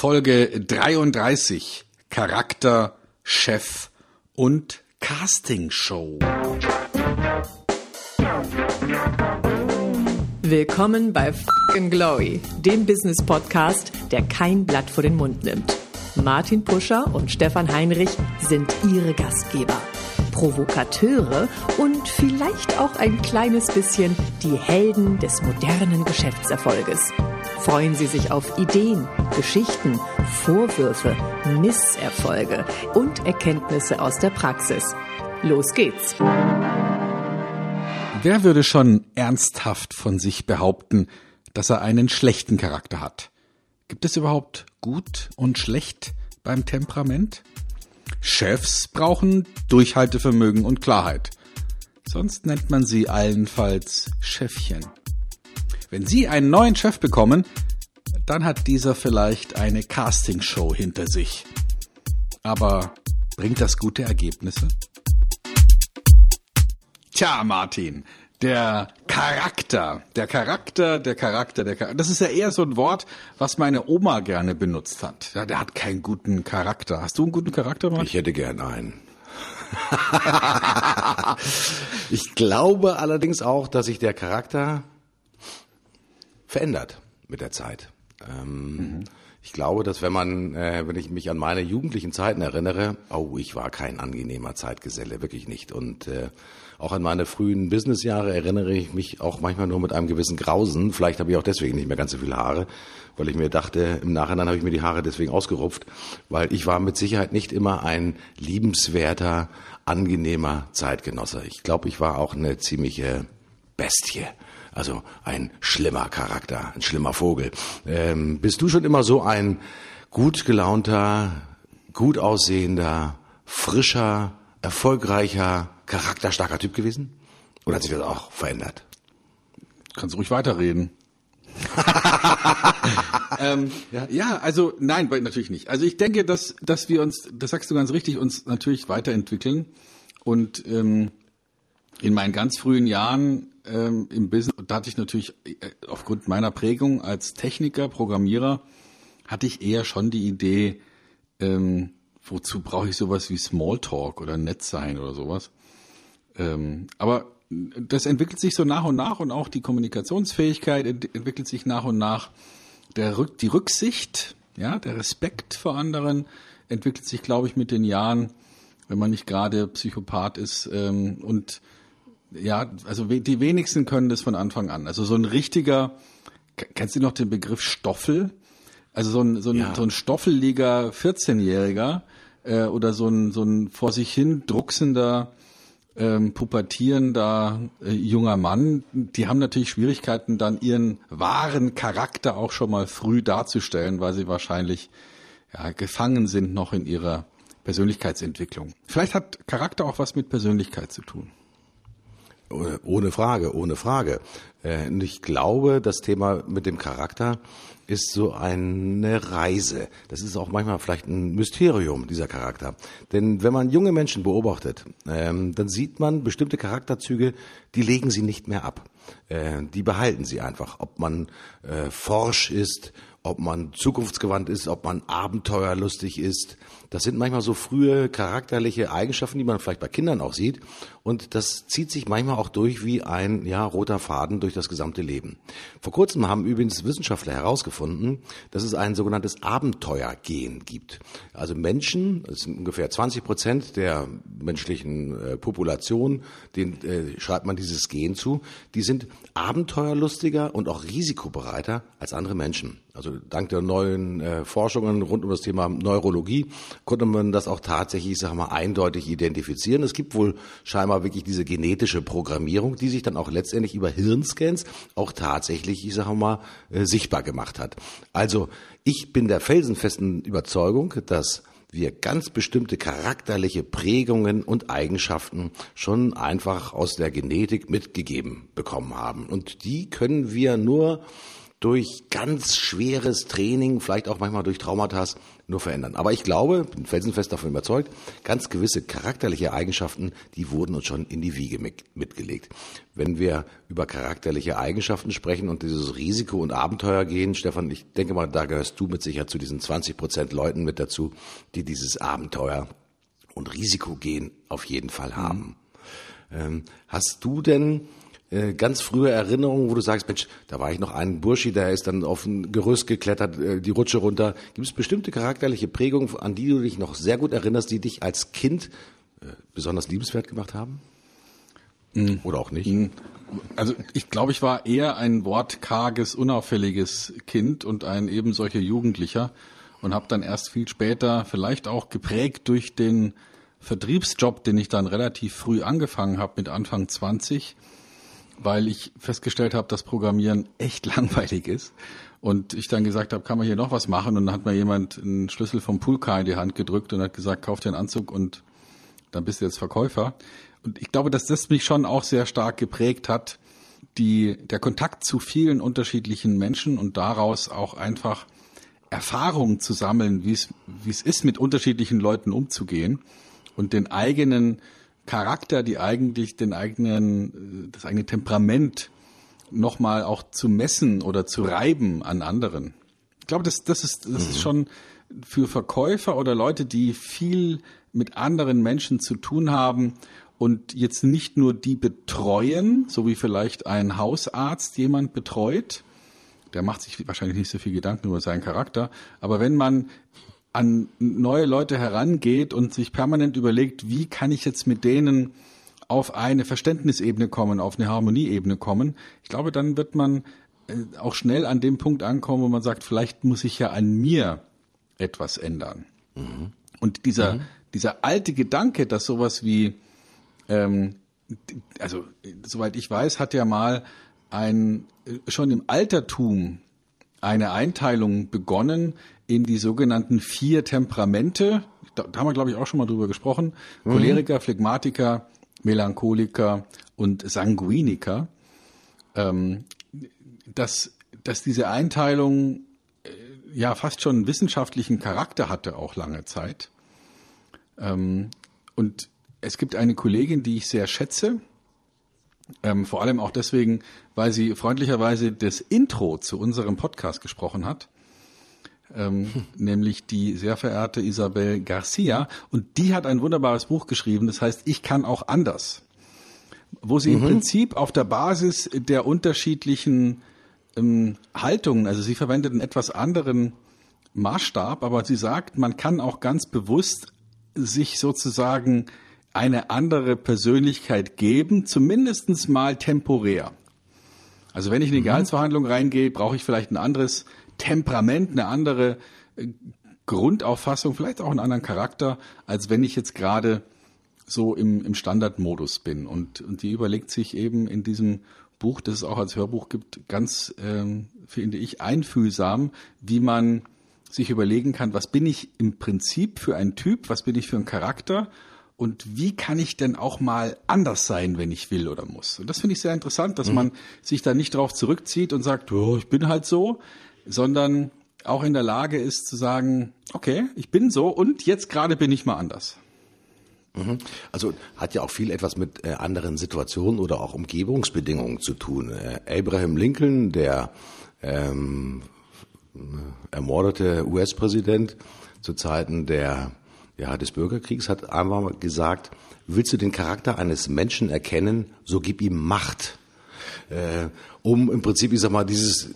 Folge 33 Charakter, Chef und Castingshow. Willkommen bei Fucking Glory, dem Business Podcast, der kein Blatt vor den Mund nimmt. Martin Puscher und Stefan Heinrich sind ihre Gastgeber. Provokateure und vielleicht auch ein kleines bisschen die Helden des modernen Geschäftserfolges. Freuen Sie sich auf Ideen, Geschichten, Vorwürfe, Misserfolge und Erkenntnisse aus der Praxis. Los geht's! Wer würde schon ernsthaft von sich behaupten, dass er einen schlechten Charakter hat? Gibt es überhaupt gut und schlecht beim Temperament? Chefs brauchen Durchhaltevermögen und Klarheit. Sonst nennt man sie allenfalls Chefchen. Wenn Sie einen neuen Chef bekommen, dann hat dieser vielleicht eine Castingshow hinter sich. Aber bringt das gute Ergebnisse? Tja, Martin, der Charakter, der Charakter, der Charakter, der Charakter. Das ist ja eher so ein Wort, was meine Oma gerne benutzt hat. Ja, der hat keinen guten Charakter. Hast du einen guten Charakter, Martin? Ich hätte gern einen. ich glaube allerdings auch, dass sich der Charakter verändert mit der Zeit. Ähm, mhm. Ich glaube, dass wenn man, äh, wenn ich mich an meine jugendlichen Zeiten erinnere, oh, ich war kein angenehmer Zeitgeselle, wirklich nicht. Und äh, auch an meine frühen Businessjahre erinnere ich mich auch manchmal nur mit einem gewissen Grausen. Vielleicht habe ich auch deswegen nicht mehr ganz so viele Haare, weil ich mir dachte, im Nachhinein habe ich mir die Haare deswegen ausgerupft, weil ich war mit Sicherheit nicht immer ein liebenswerter, angenehmer Zeitgenosse. Ich glaube, ich war auch eine ziemliche Bestie. Also ein schlimmer Charakter, ein schlimmer Vogel. Ähm, bist du schon immer so ein gut gelaunter, gut aussehender, frischer, erfolgreicher, charakterstarker Typ gewesen? Oder hat sich das auch verändert? Kannst ruhig weiterreden. ähm, ja. ja, also nein, natürlich nicht. Also ich denke, dass, dass wir uns, das sagst du ganz richtig, uns natürlich weiterentwickeln. Und ähm, in meinen ganz frühen Jahren ähm, im Business, da hatte ich natürlich äh, aufgrund meiner Prägung als Techniker, Programmierer, hatte ich eher schon die Idee, ähm, wozu brauche ich sowas wie Smalltalk oder Netzsein oder sowas. Ähm, aber das entwickelt sich so nach und nach und auch die Kommunikationsfähigkeit ent entwickelt sich nach und nach. Der Rück die Rücksicht, ja, der Respekt vor anderen entwickelt sich, glaube ich, mit den Jahren, wenn man nicht gerade Psychopath ist. Ähm, und ja, also die wenigsten können das von Anfang an. Also so ein richtiger, kennst du noch den Begriff Stoffel? Also so ein, so ein, ja. so ein stoffeliger 14-Jähriger äh, oder so ein, so ein vor sich hin drucksender ähm, pubertierender äh, junger Mann, die haben natürlich Schwierigkeiten, dann ihren wahren Charakter auch schon mal früh darzustellen, weil sie wahrscheinlich ja, gefangen sind noch in ihrer Persönlichkeitsentwicklung. Vielleicht hat Charakter auch was mit Persönlichkeit zu tun. Ohne Frage, ohne Frage. Äh, und ich glaube, das Thema mit dem Charakter ist so eine Reise. Das ist auch manchmal vielleicht ein Mysterium, dieser Charakter. Denn wenn man junge Menschen beobachtet, ähm, dann sieht man bestimmte Charakterzüge, die legen sie nicht mehr ab. Äh, die behalten sie einfach. Ob man äh, forsch ist, ob man zukunftsgewandt ist, ob man abenteuerlustig ist. Das sind manchmal so frühe charakterliche Eigenschaften, die man vielleicht bei Kindern auch sieht. Und das zieht sich manchmal auch durch wie ein ja, roter Faden durch das gesamte Leben. Vor kurzem haben übrigens Wissenschaftler herausgefunden, dass es ein sogenanntes Abenteuergen gibt. Also Menschen, das sind ungefähr 20 Prozent der menschlichen äh, Population, denen äh, schreibt man dieses Gen zu, die sind abenteuerlustiger und auch risikobereiter als andere Menschen. Also dank der neuen äh, Forschungen rund um das Thema Neurologie konnte man das auch tatsächlich, ich sag mal, eindeutig identifizieren. Es gibt wohl scheinbar wirklich diese genetische Programmierung, die sich dann auch letztendlich über Hirnscans auch tatsächlich, ich sag mal, äh, sichtbar gemacht hat. Also ich bin der felsenfesten Überzeugung, dass wir ganz bestimmte charakterliche Prägungen und Eigenschaften schon einfach aus der Genetik mitgegeben bekommen haben. Und die können wir nur durch ganz schweres Training, vielleicht auch manchmal durch Traumata nur verändern. Aber ich glaube, bin felsenfest davon überzeugt, ganz gewisse charakterliche Eigenschaften, die wurden uns schon in die Wiege mitgelegt. Wenn wir über charakterliche Eigenschaften sprechen und dieses Risiko und Abenteuer gehen, Stefan, ich denke mal, da gehörst du mit Sicherheit zu diesen 20 Prozent Leuten mit dazu, die dieses Abenteuer und Risiko gehen auf jeden Fall haben. Mhm. Ähm, hast du denn äh, ganz frühe Erinnerungen, wo du sagst, Mensch, da war ich noch ein Burschi, der ist dann auf ein Gerüst geklettert, äh, die Rutsche runter. Gibt es bestimmte charakterliche Prägungen, an die du dich noch sehr gut erinnerst, die dich als Kind äh, besonders liebenswert gemacht haben? Mhm. Oder auch nicht? Mhm. Also ich glaube, ich war eher ein wortkarges, unauffälliges Kind und ein eben solcher Jugendlicher und habe dann erst viel später, vielleicht auch geprägt durch den Vertriebsjob, den ich dann relativ früh angefangen habe mit Anfang 20, weil ich festgestellt habe, dass Programmieren echt langweilig ist. Und ich dann gesagt habe, kann man hier noch was machen? Und dann hat mir jemand einen Schlüssel vom Poolcar in die Hand gedrückt und hat gesagt, kauf dir einen Anzug und dann bist du jetzt Verkäufer. Und ich glaube, dass das mich schon auch sehr stark geprägt hat, die, der Kontakt zu vielen unterschiedlichen Menschen und daraus auch einfach Erfahrungen zu sammeln, wie es, wie es ist, mit unterschiedlichen Leuten umzugehen und den eigenen Charakter, die eigentlich den eigenen, das eigene Temperament nochmal auch zu messen oder zu reiben an anderen. Ich glaube, das, das ist, das mhm. ist schon für Verkäufer oder Leute, die viel mit anderen Menschen zu tun haben und jetzt nicht nur die betreuen, so wie vielleicht ein Hausarzt jemand betreut, der macht sich wahrscheinlich nicht so viel Gedanken über seinen Charakter, aber wenn man an neue Leute herangeht und sich permanent überlegt, wie kann ich jetzt mit denen auf eine Verständnisebene kommen, auf eine Harmonieebene kommen, ich glaube, dann wird man äh, auch schnell an dem Punkt ankommen, wo man sagt, vielleicht muss ich ja an mir etwas ändern. Mhm. Und dieser, mhm. dieser alte Gedanke, dass sowas wie, ähm, also soweit ich weiß, hat ja mal ein schon im Altertum eine Einteilung begonnen in die sogenannten vier Temperamente. Da, da haben wir, glaube ich, auch schon mal drüber gesprochen. Mhm. Choleriker, Phlegmatiker, Melancholiker und Sanguiniker. Ähm, dass, dass diese Einteilung äh, ja fast schon wissenschaftlichen Charakter hatte, auch lange Zeit. Ähm, und es gibt eine Kollegin, die ich sehr schätze, ähm, vor allem auch deswegen, weil sie freundlicherweise das Intro zu unserem Podcast gesprochen hat. Ähm, hm. nämlich die sehr verehrte Isabel Garcia. Und die hat ein wunderbares Buch geschrieben, das heißt Ich kann auch anders. Wo sie mhm. im Prinzip auf der Basis der unterschiedlichen ähm, Haltungen, also sie verwendet einen etwas anderen Maßstab, aber sie sagt, man kann auch ganz bewusst sich sozusagen eine andere Persönlichkeit geben, zumindestens mal temporär. Also wenn ich in die mhm. Gehaltsverhandlung reingehe, brauche ich vielleicht ein anderes Temperament, eine andere äh, Grundauffassung, vielleicht auch einen anderen Charakter, als wenn ich jetzt gerade so im, im Standardmodus bin. Und, und die überlegt sich eben in diesem Buch, das es auch als Hörbuch gibt, ganz, ähm, finde ich, einfühlsam, wie man sich überlegen kann, was bin ich im Prinzip für ein Typ, was bin ich für ein Charakter und wie kann ich denn auch mal anders sein, wenn ich will oder muss. Und das finde ich sehr interessant, dass mhm. man sich da nicht darauf zurückzieht und sagt, oh, ich bin halt so, sondern auch in der Lage ist zu sagen, okay, ich bin so und jetzt gerade bin ich mal anders. Mhm. Also hat ja auch viel etwas mit äh, anderen Situationen oder auch Umgebungsbedingungen zu tun. Äh, Abraham Lincoln, der ähm, ermordete US-Präsident zu Zeiten der ja, des Bürgerkriegs hat einmal gesagt, willst du den Charakter eines Menschen erkennen, so gib ihm Macht. Äh, um im Prinzip, ich sag mal, dieses,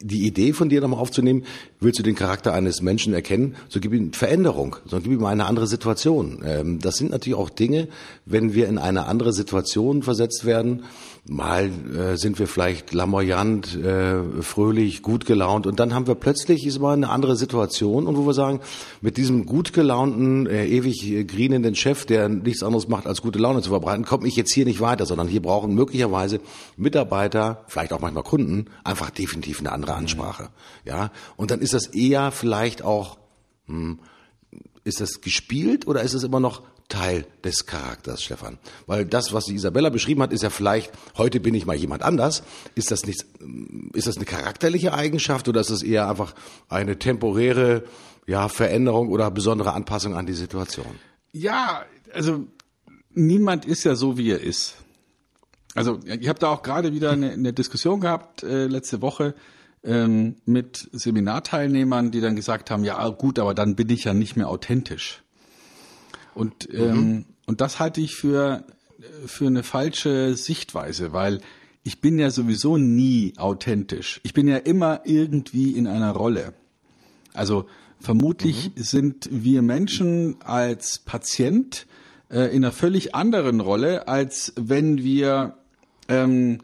die Idee von dir nochmal aufzunehmen, willst du den Charakter eines Menschen erkennen, so gib ihm Veränderung, so gib ihm eine andere Situation. Ähm, das sind natürlich auch Dinge, wenn wir in eine andere Situation versetzt werden, mal äh, sind wir vielleicht lamoyant, äh, fröhlich, gut gelaunt. Und dann haben wir plötzlich ist mal eine andere Situation. Und wo wir sagen, mit diesem gut gelaunten, äh, ewig äh, grinenden Chef, der nichts anderes macht als gute Laune zu verbreiten, komme ich jetzt hier nicht weiter, sondern hier brauchen möglicherweise Mitarbeiter, vielleicht auch manchmal Kunden, einfach definitiv eine andere Ansprache. Ja, und dann ist das eher vielleicht auch, hm, ist das gespielt oder ist es immer noch Teil des Charakters, Stefan? Weil das, was die Isabella beschrieben hat, ist ja vielleicht, heute bin ich mal jemand anders. Ist das nicht, ist das eine charakterliche Eigenschaft oder ist das eher einfach eine temporäre, ja, Veränderung oder besondere Anpassung an die Situation? Ja, also niemand ist ja so, wie er ist. Also ich habe da auch gerade wieder eine, eine Diskussion gehabt äh, letzte Woche ähm, mit Seminarteilnehmern, die dann gesagt haben, ja gut, aber dann bin ich ja nicht mehr authentisch. Und ähm, mhm. und das halte ich für für eine falsche Sichtweise, weil ich bin ja sowieso nie authentisch. Ich bin ja immer irgendwie in einer Rolle. Also vermutlich mhm. sind wir Menschen als Patient äh, in einer völlig anderen Rolle, als wenn wir ähm,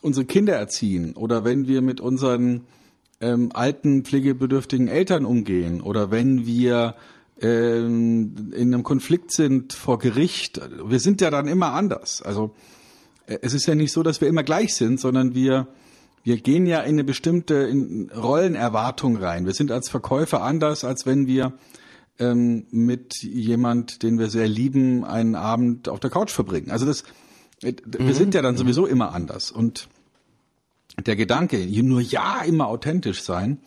unsere Kinder erziehen oder wenn wir mit unseren ähm, alten pflegebedürftigen Eltern umgehen oder wenn wir in einem Konflikt sind vor Gericht. Wir sind ja dann immer anders. Also äh, es ist ja nicht so, dass wir immer gleich sind, sondern wir wir gehen ja in eine bestimmte Rollenerwartung rein. Wir sind als Verkäufer anders, als wenn wir ähm, mit jemand, den wir sehr lieben, einen Abend auf der Couch verbringen. Also das, äh, wir mhm. sind ja dann sowieso immer anders. Und der Gedanke, nur ja immer authentisch sein,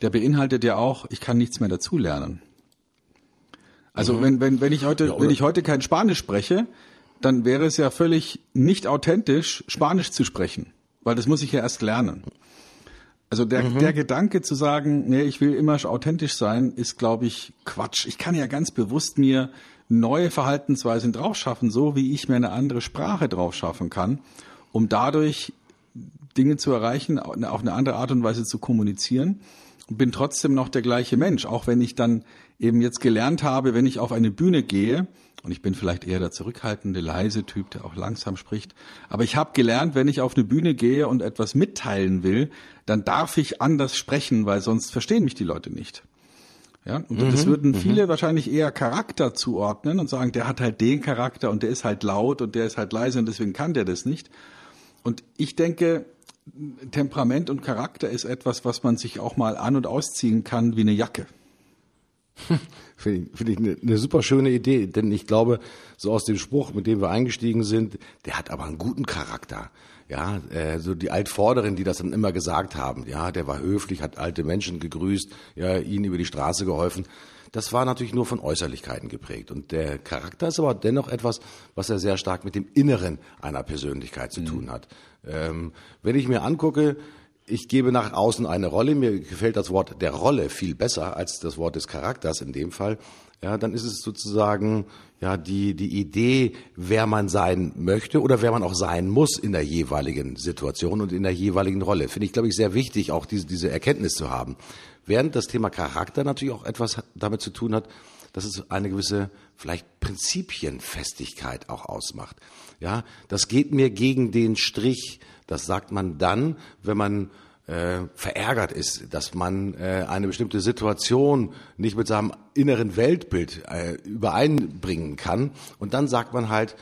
der beinhaltet ja auch, ich kann nichts mehr dazulernen. Also mhm. wenn, wenn, wenn ich heute, ja, wenn ich heute kein Spanisch spreche, dann wäre es ja völlig nicht authentisch, Spanisch zu sprechen. Weil das muss ich ja erst lernen. Also der, mhm. der Gedanke zu sagen, nee, ich will immer authentisch sein, ist, glaube ich, Quatsch. Ich kann ja ganz bewusst mir neue Verhaltensweisen draufschaffen, so wie ich mir eine andere Sprache draufschaffen kann, um dadurch Dinge zu erreichen, auf eine andere Art und Weise zu kommunizieren bin trotzdem noch der gleiche Mensch, auch wenn ich dann eben jetzt gelernt habe, wenn ich auf eine Bühne gehe, und ich bin vielleicht eher der zurückhaltende, leise Typ, der auch langsam spricht. Aber ich habe gelernt, wenn ich auf eine Bühne gehe und etwas mitteilen will, dann darf ich anders sprechen, weil sonst verstehen mich die Leute nicht. Ja, und mhm, das würden mhm. viele mhm. wahrscheinlich eher Charakter zuordnen und sagen, der hat halt den Charakter und der ist halt laut und der ist halt leise und deswegen kann der das nicht. Und ich denke, Temperament und Charakter ist etwas, was man sich auch mal an- und ausziehen kann wie eine Jacke. Finde ich, find ich eine, eine super schöne Idee, denn ich glaube, so aus dem Spruch, mit dem wir eingestiegen sind, der hat aber einen guten Charakter. Ja, äh, so die Altvorderen, die das dann immer gesagt haben, ja, der war höflich, hat alte Menschen gegrüßt, ja, ihnen über die Straße geholfen. Das war natürlich nur von Äußerlichkeiten geprägt. Und der Charakter ist aber dennoch etwas, was er sehr stark mit dem Inneren einer Persönlichkeit zu mhm. tun hat. Ähm, wenn ich mir angucke, ich gebe nach außen eine Rolle, mir gefällt das Wort der Rolle viel besser als das Wort des Charakters in dem Fall, ja, dann ist es sozusagen ja die die Idee, wer man sein möchte oder wer man auch sein muss in der jeweiligen Situation und in der jeweiligen Rolle. Finde ich, glaube ich, sehr wichtig, auch diese diese Erkenntnis zu haben. Während das Thema Charakter natürlich auch etwas damit zu tun hat, dass es eine gewisse vielleicht Prinzipienfestigkeit auch ausmacht. Ja, das geht mir gegen den Strich. Das sagt man dann, wenn man äh, verärgert ist, dass man äh, eine bestimmte Situation nicht mit seinem inneren Weltbild äh, übereinbringen kann. Und dann sagt man halt,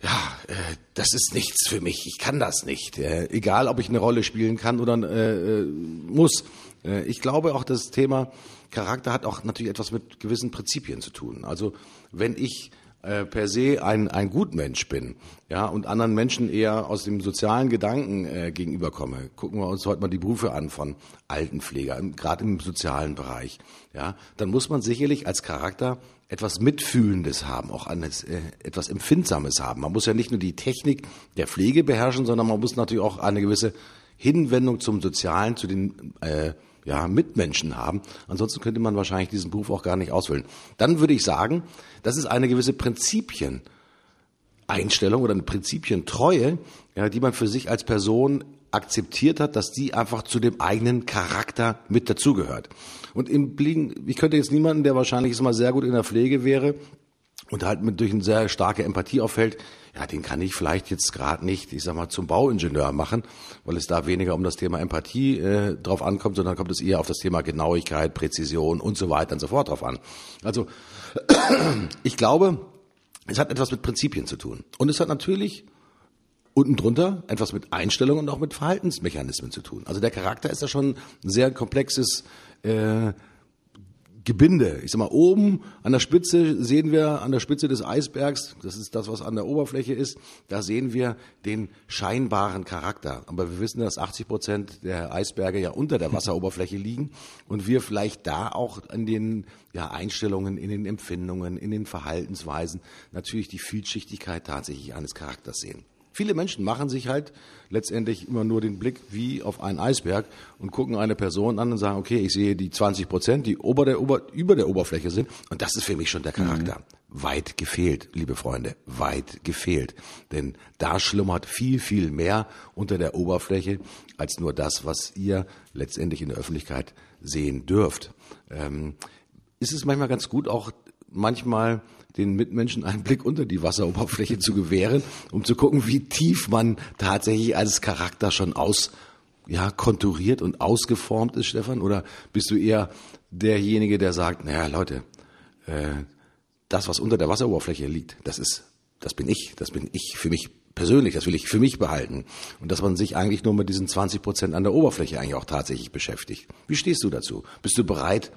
ja, äh, das ist nichts für mich, ich kann das nicht. Äh, egal, ob ich eine Rolle spielen kann oder äh, äh muss. Äh, ich glaube auch, das Thema Charakter hat auch natürlich etwas mit gewissen Prinzipien zu tun. Also wenn ich äh, per se ein, ein Gutmensch bin, ja, und anderen Menschen eher aus dem sozialen Gedanken äh, gegenüberkomme. Gucken wir uns heute mal die Berufe an von Altenpfleger, gerade im sozialen Bereich, ja, dann muss man sicherlich als Charakter etwas Mitfühlendes haben, auch eines, äh, etwas Empfindsames haben. Man muss ja nicht nur die Technik der Pflege beherrschen, sondern man muss natürlich auch eine gewisse Hinwendung zum Sozialen, zu den äh, ja, Mitmenschen haben. Ansonsten könnte man wahrscheinlich diesen Beruf auch gar nicht ausfüllen. Dann würde ich sagen, das ist eine gewisse Prinzipieneinstellung oder eine Prinzipientreue, ja, die man für sich als Person akzeptiert hat, dass die einfach zu dem eigenen Charakter mit dazugehört. Und im Blicken, ich könnte jetzt niemanden, der wahrscheinlich mal sehr gut in der Pflege wäre, und halt mit durch eine sehr starke Empathie auffällt, ja, den kann ich vielleicht jetzt gerade nicht, ich sag mal, zum Bauingenieur machen, weil es da weniger um das Thema Empathie äh, drauf ankommt, sondern kommt es eher auf das Thema Genauigkeit, Präzision und so weiter und so fort drauf an. Also ich glaube, es hat etwas mit Prinzipien zu tun. Und es hat natürlich unten drunter etwas mit Einstellungen und auch mit Verhaltensmechanismen zu tun. Also der Charakter ist ja schon ein sehr komplexes äh, Gebinde. Ich sag mal, oben an der Spitze sehen wir, an der Spitze des Eisbergs, das ist das, was an der Oberfläche ist, da sehen wir den scheinbaren Charakter. Aber wir wissen, dass 80 Prozent der Eisberge ja unter der Wasseroberfläche liegen und wir vielleicht da auch an den ja, Einstellungen, in den Empfindungen, in den Verhaltensweisen natürlich die Vielschichtigkeit tatsächlich eines Charakters sehen. Viele Menschen machen sich halt letztendlich immer nur den Blick wie auf einen Eisberg und gucken eine Person an und sagen, okay, ich sehe die 20 Prozent, die ober der, ober, über der Oberfläche sind und das ist für mich schon der Charakter. Mhm. Weit gefehlt, liebe Freunde, weit gefehlt. Denn da schlummert viel, viel mehr unter der Oberfläche als nur das, was ihr letztendlich in der Öffentlichkeit sehen dürft. Ähm, ist es manchmal ganz gut, auch manchmal den Mitmenschen einen Blick unter die Wasseroberfläche zu gewähren, um zu gucken, wie tief man tatsächlich als Charakter schon aus, ja, konturiert und ausgeformt ist, Stefan? Oder bist du eher derjenige, der sagt, naja, Leute, äh, das, was unter der Wasseroberfläche liegt, das ist, das bin ich, das bin ich für mich persönlich, das will ich für mich behalten. Und dass man sich eigentlich nur mit diesen 20 Prozent an der Oberfläche eigentlich auch tatsächlich beschäftigt. Wie stehst du dazu? Bist du bereit,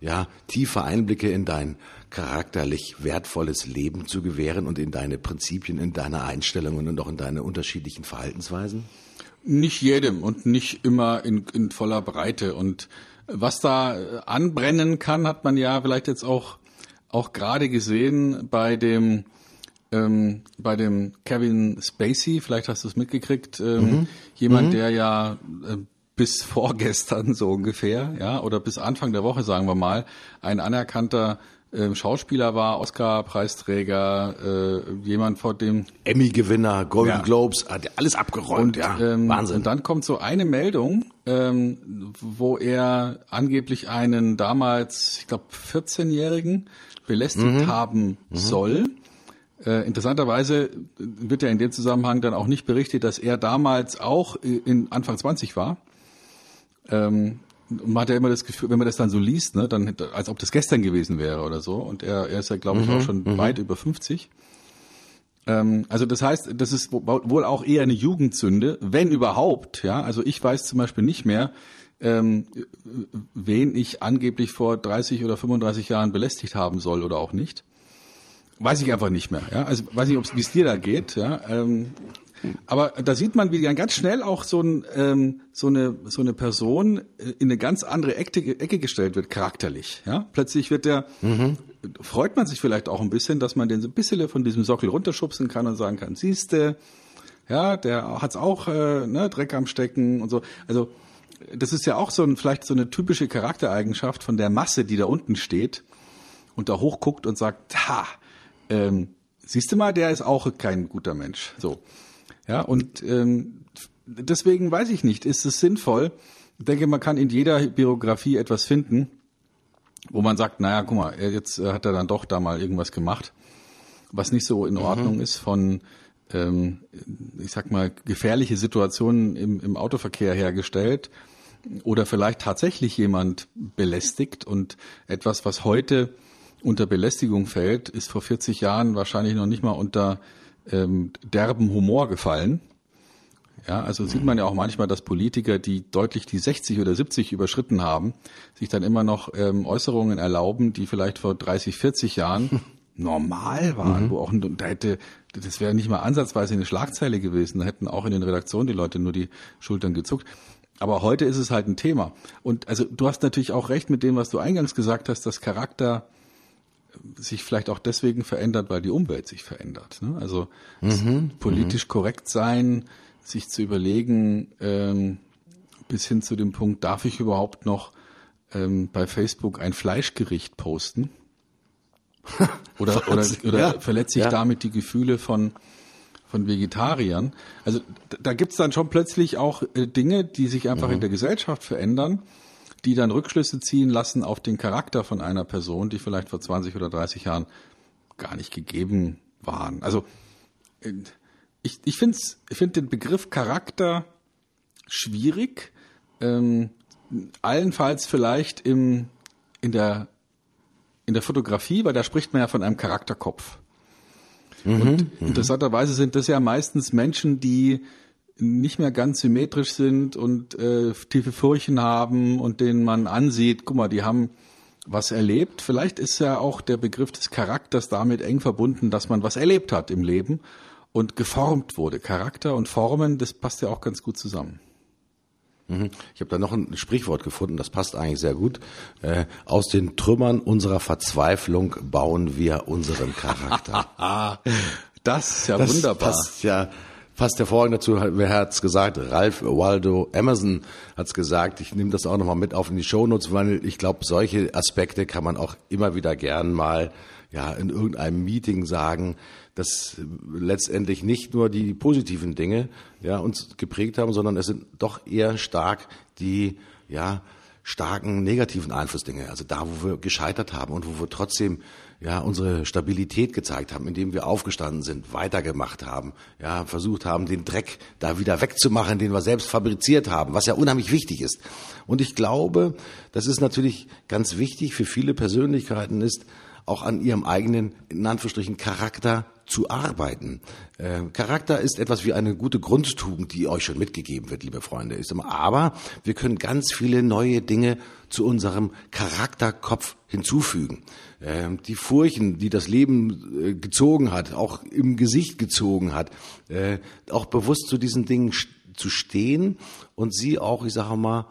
ja, tiefe Einblicke in dein charakterlich wertvolles Leben zu gewähren und in deine Prinzipien, in deine Einstellungen und auch in deine unterschiedlichen Verhaltensweisen? Nicht jedem und nicht immer in, in voller Breite. Und was da anbrennen kann, hat man ja vielleicht jetzt auch, auch gerade gesehen bei dem ähm, bei dem Kevin Spacey, vielleicht hast du es mitgekriegt, ähm, mhm. jemand, mhm. der ja äh, bis vorgestern so ungefähr, ja, oder bis Anfang der Woche, sagen wir mal, ein anerkannter äh, Schauspieler war, Oscar-Preisträger, äh, jemand vor dem Emmy-Gewinner, Golden ja. Globes, hat alles abgeräumt, und, ja, ähm, Wahnsinn. Und dann kommt so eine Meldung, ähm, wo er angeblich einen damals, ich glaube, 14-Jährigen belästigt mhm. haben mhm. soll. Äh, interessanterweise wird ja in dem Zusammenhang dann auch nicht berichtet, dass er damals auch in Anfang 20 war. Ähm, man hat ja immer das Gefühl, wenn man das dann so liest, ne, dann als ob das gestern gewesen wäre oder so. Und er, er ist ja, glaube ich, mhm, auch schon mhm. weit über 50. Ähm, also das heißt, das ist wohl auch eher eine Jugendsünde, wenn überhaupt. Ja, also ich weiß zum Beispiel nicht mehr, ähm, wen ich angeblich vor 30 oder 35 Jahren belästigt haben soll oder auch nicht. Weiß ich einfach nicht mehr. Ja? Also weiß nicht, wie es dir da geht. Ja? Ähm, aber da sieht man, wie dann ganz schnell auch so, ein, ähm, so, eine, so eine Person in eine ganz andere Ecke, Ecke gestellt wird, charakterlich. Ja? Plötzlich wird der, mhm. freut man sich vielleicht auch ein bisschen, dass man den so ein bisschen von diesem Sockel runterschubsen kann und sagen kann, siehste, ja, der hat's auch äh, ne, Dreck am Stecken und so. Also das ist ja auch so ein, vielleicht so eine typische Charaktereigenschaft von der Masse, die da unten steht und da hochguckt und sagt, ha, ähm, siehst du mal, der ist auch kein guter Mensch. So. Ja, und ähm, deswegen weiß ich nicht, ist es sinnvoll? Ich denke, man kann in jeder Biografie etwas finden, wo man sagt, naja, guck mal, jetzt äh, hat er dann doch da mal irgendwas gemacht, was nicht so in mhm. Ordnung mhm. ist von, ähm, ich sag mal, gefährliche Situationen im, im Autoverkehr hergestellt oder vielleicht tatsächlich jemand belästigt und etwas, was heute unter Belästigung fällt, ist vor 40 Jahren wahrscheinlich noch nicht mal unter ähm, derben Humor gefallen. Ja, also sieht man ja auch manchmal, dass Politiker, die deutlich die 60 oder 70 überschritten haben, sich dann immer noch ähm, Äußerungen erlauben, die vielleicht vor 30, 40 Jahren normal waren, mhm. wo auch da hätte das wäre nicht mal ansatzweise eine Schlagzeile gewesen, da hätten auch in den Redaktionen die Leute nur die Schultern gezuckt. Aber heute ist es halt ein Thema. Und also du hast natürlich auch recht mit dem, was du eingangs gesagt hast, dass Charakter sich vielleicht auch deswegen verändert, weil die Umwelt sich verändert. Ne? Also mhm, politisch mhm. korrekt sein, sich zu überlegen, ähm, bis hin zu dem Punkt, darf ich überhaupt noch ähm, bei Facebook ein Fleischgericht posten? oder oder, oder ja, verletze ich ja. damit die Gefühle von von Vegetariern? Also da gibt's dann schon plötzlich auch äh, Dinge, die sich einfach mhm. in der Gesellschaft verändern die dann Rückschlüsse ziehen lassen auf den Charakter von einer Person, die vielleicht vor 20 oder 30 Jahren gar nicht gegeben waren. Also ich, ich finde ich find den Begriff Charakter schwierig, ähm, allenfalls vielleicht im, in, der, in der Fotografie, weil da spricht man ja von einem Charakterkopf. Mhm, und mhm. interessanterweise sind das ja meistens Menschen, die nicht mehr ganz symmetrisch sind und äh, tiefe Furchen haben und denen man ansieht, guck mal, die haben was erlebt. Vielleicht ist ja auch der Begriff des Charakters damit eng verbunden, dass man was erlebt hat im Leben und geformt wurde. Charakter und Formen, das passt ja auch ganz gut zusammen. Mhm. Ich habe da noch ein Sprichwort gefunden, das passt eigentlich sehr gut. Äh, aus den Trümmern unserer Verzweiflung bauen wir unseren Charakter. das ist ja das wunderbar. Passt ja passt hervorragend dazu, wer hat's gesagt? Ralph Waldo Emerson hat's gesagt. Ich nehme das auch nochmal mit auf in die Shownotes, weil ich glaube, solche Aspekte kann man auch immer wieder gern mal ja in irgendeinem Meeting sagen, dass letztendlich nicht nur die positiven Dinge ja uns geprägt haben, sondern es sind doch eher stark die ja starken negativen Einflussdinge, also da, wo wir gescheitert haben und wo wir trotzdem ja unsere Stabilität gezeigt haben, indem wir aufgestanden sind, weitergemacht haben, ja versucht haben, den Dreck da wieder wegzumachen, den wir selbst fabriziert haben, was ja unheimlich wichtig ist. Und ich glaube, das ist natürlich ganz wichtig für viele Persönlichkeiten ist, auch an ihrem eigenen, in Anführungsstrichen, Charakter zu arbeiten. Äh, Charakter ist etwas wie eine gute Grundtugend, die euch schon mitgegeben wird, liebe Freunde. Aber wir können ganz viele neue Dinge zu unserem Charakterkopf hinzufügen. Äh, die Furchen, die das Leben äh, gezogen hat, auch im Gesicht gezogen hat, äh, auch bewusst zu diesen Dingen zu stehen und sie auch, ich sage mal,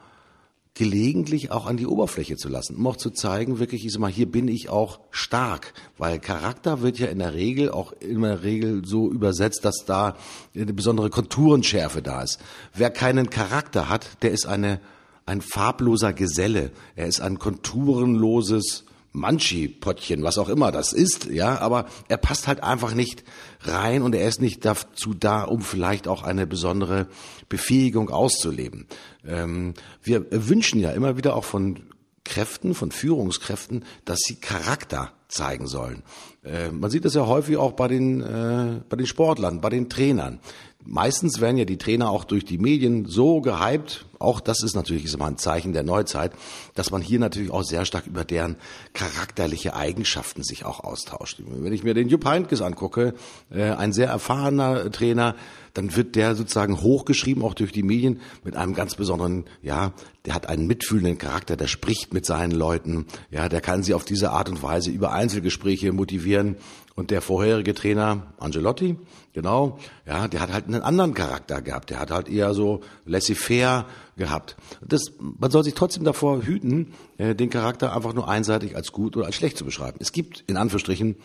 gelegentlich auch an die Oberfläche zu lassen, um auch zu zeigen, wirklich, ich sag mal, hier bin ich auch stark, weil Charakter wird ja in der Regel auch in der Regel so übersetzt, dass da eine besondere Konturenschärfe da ist. Wer keinen Charakter hat, der ist eine, ein farbloser Geselle. Er ist ein konturenloses Manchi-Pottchen, was auch immer das ist, ja, aber er passt halt einfach nicht rein und er ist nicht dazu da, um vielleicht auch eine besondere Befähigung auszuleben. Ähm, wir wünschen ja immer wieder auch von Kräften, von Führungskräften, dass sie Charakter zeigen sollen. Äh, man sieht das ja häufig auch bei den, äh, bei den Sportlern, bei den Trainern. Meistens werden ja die Trainer auch durch die Medien so gehypt, auch das ist natürlich immer ein Zeichen der Neuzeit, dass man hier natürlich auch sehr stark über deren charakterliche Eigenschaften sich auch austauscht. Wenn ich mir den Jupp Heynckes angucke, äh, ein sehr erfahrener Trainer, dann wird der sozusagen hochgeschrieben, auch durch die Medien, mit einem ganz besonderen, ja, der hat einen mitfühlenden Charakter, der spricht mit seinen Leuten, ja, der kann sie auf diese Art und Weise über Einzelgespräche motivieren. Und der vorherige Trainer, Angelotti, genau, ja, der hat halt einen anderen Charakter gehabt. Der hat halt eher so laissez-faire gehabt. Das, man soll sich trotzdem davor hüten, äh, den Charakter einfach nur einseitig als gut oder als schlecht zu beschreiben. Es gibt in Anführungsstrichen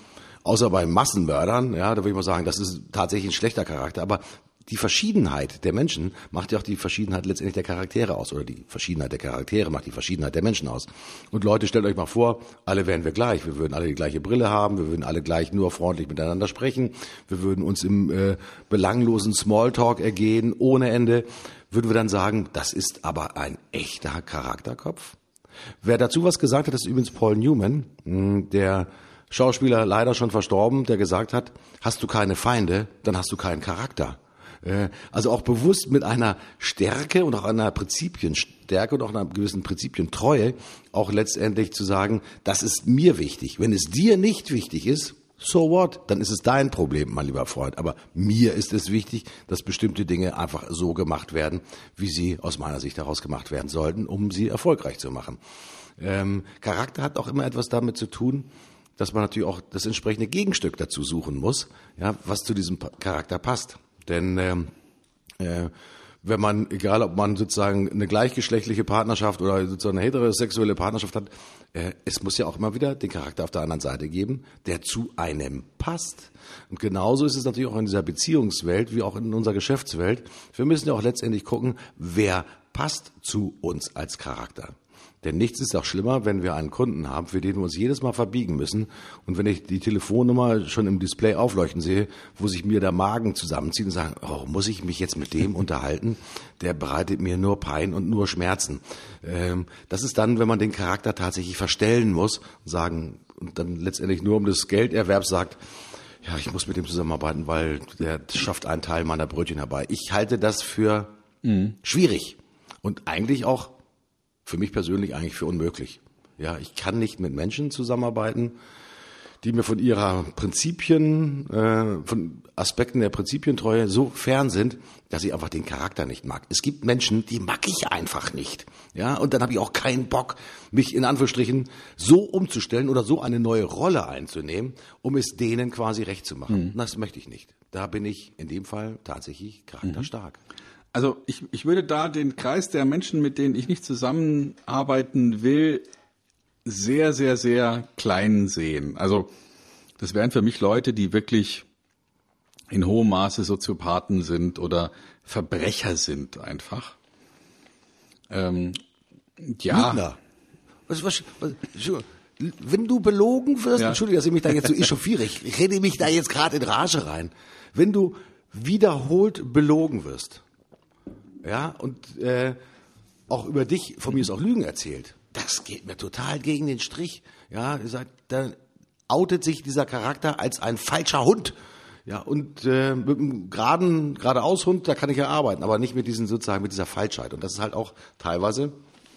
außer bei Massenmördern, ja, da würde ich mal sagen, das ist tatsächlich ein schlechter Charakter, aber die Verschiedenheit der Menschen macht ja auch die Verschiedenheit letztendlich der Charaktere aus oder die Verschiedenheit der Charaktere macht die Verschiedenheit der Menschen aus. Und Leute, stellt euch mal vor, alle wären wir gleich. Wir würden alle die gleiche Brille haben, wir würden alle gleich nur freundlich miteinander sprechen, wir würden uns im äh, belanglosen Smalltalk ergehen ohne Ende. Würden wir dann sagen, das ist aber ein echter Charakterkopf? Wer dazu was gesagt hat, ist übrigens Paul Newman, hm, der Schauspieler leider schon verstorben, der gesagt hat, hast du keine Feinde, dann hast du keinen Charakter. Äh, also auch bewusst mit einer Stärke und auch einer Prinzipienstärke und auch einer gewissen Prinzipientreue auch letztendlich zu sagen, das ist mir wichtig. Wenn es dir nicht wichtig ist, so what? Dann ist es dein Problem, mein lieber Freund. Aber mir ist es wichtig, dass bestimmte Dinge einfach so gemacht werden, wie sie aus meiner Sicht heraus gemacht werden sollten, um sie erfolgreich zu machen. Ähm, Charakter hat auch immer etwas damit zu tun, dass man natürlich auch das entsprechende Gegenstück dazu suchen muss, ja, was zu diesem Charakter passt. Denn ähm, äh, wenn man, egal ob man sozusagen eine gleichgeschlechtliche Partnerschaft oder sozusagen eine heterosexuelle Partnerschaft hat, äh, es muss ja auch immer wieder den Charakter auf der anderen Seite geben, der zu einem passt. Und genauso ist es natürlich auch in dieser Beziehungswelt wie auch in unserer Geschäftswelt. Wir müssen ja auch letztendlich gucken, wer passt zu uns als Charakter. Denn nichts ist auch schlimmer, wenn wir einen Kunden haben, für den wir uns jedes Mal verbiegen müssen. Und wenn ich die Telefonnummer schon im Display aufleuchten sehe, wo sich mir der Magen zusammenzieht und sagen, oh, muss ich mich jetzt mit dem unterhalten? Der bereitet mir nur Pein und nur Schmerzen. Ähm, das ist dann, wenn man den Charakter tatsächlich verstellen muss und sagen, und dann letztendlich nur um des Gelderwerbs sagt, ja, ich muss mit dem zusammenarbeiten, weil der schafft einen Teil meiner Brötchen herbei. Ich halte das für mhm. schwierig und eigentlich auch für mich persönlich eigentlich für unmöglich. Ja, ich kann nicht mit Menschen zusammenarbeiten, die mir von ihrer Prinzipien, äh, von Aspekten der Prinzipientreue so fern sind, dass ich einfach den Charakter nicht mag. Es gibt Menschen, die mag ich einfach nicht. Ja, und dann habe ich auch keinen Bock, mich in Anführungsstrichen so umzustellen oder so eine neue Rolle einzunehmen, um es denen quasi recht zu machen. Mhm. Das möchte ich nicht. Da bin ich in dem Fall tatsächlich charakterstark. Mhm. Also ich, ich würde da den Kreis der Menschen, mit denen ich nicht zusammenarbeiten will, sehr, sehr, sehr klein sehen. Also das wären für mich Leute, die wirklich in hohem Maße Soziopathen sind oder Verbrecher sind einfach. Ähm, ja. Lügner. Was, was, was, wenn du belogen wirst, ja. entschuldige, dass ich mich da jetzt so echauffiere, ich rede mich da jetzt gerade in Rage rein. Wenn du wiederholt belogen wirst, ja, und äh, auch über dich, von mir ist auch Lügen erzählt, das geht mir total gegen den Strich. Ja, da outet sich dieser Charakter als ein falscher Hund. Ja, und äh, mit einem geraden, geradeaus Hund, da kann ich ja arbeiten, aber nicht mit diesen sozusagen mit dieser Falschheit. Und das ist halt auch teilweise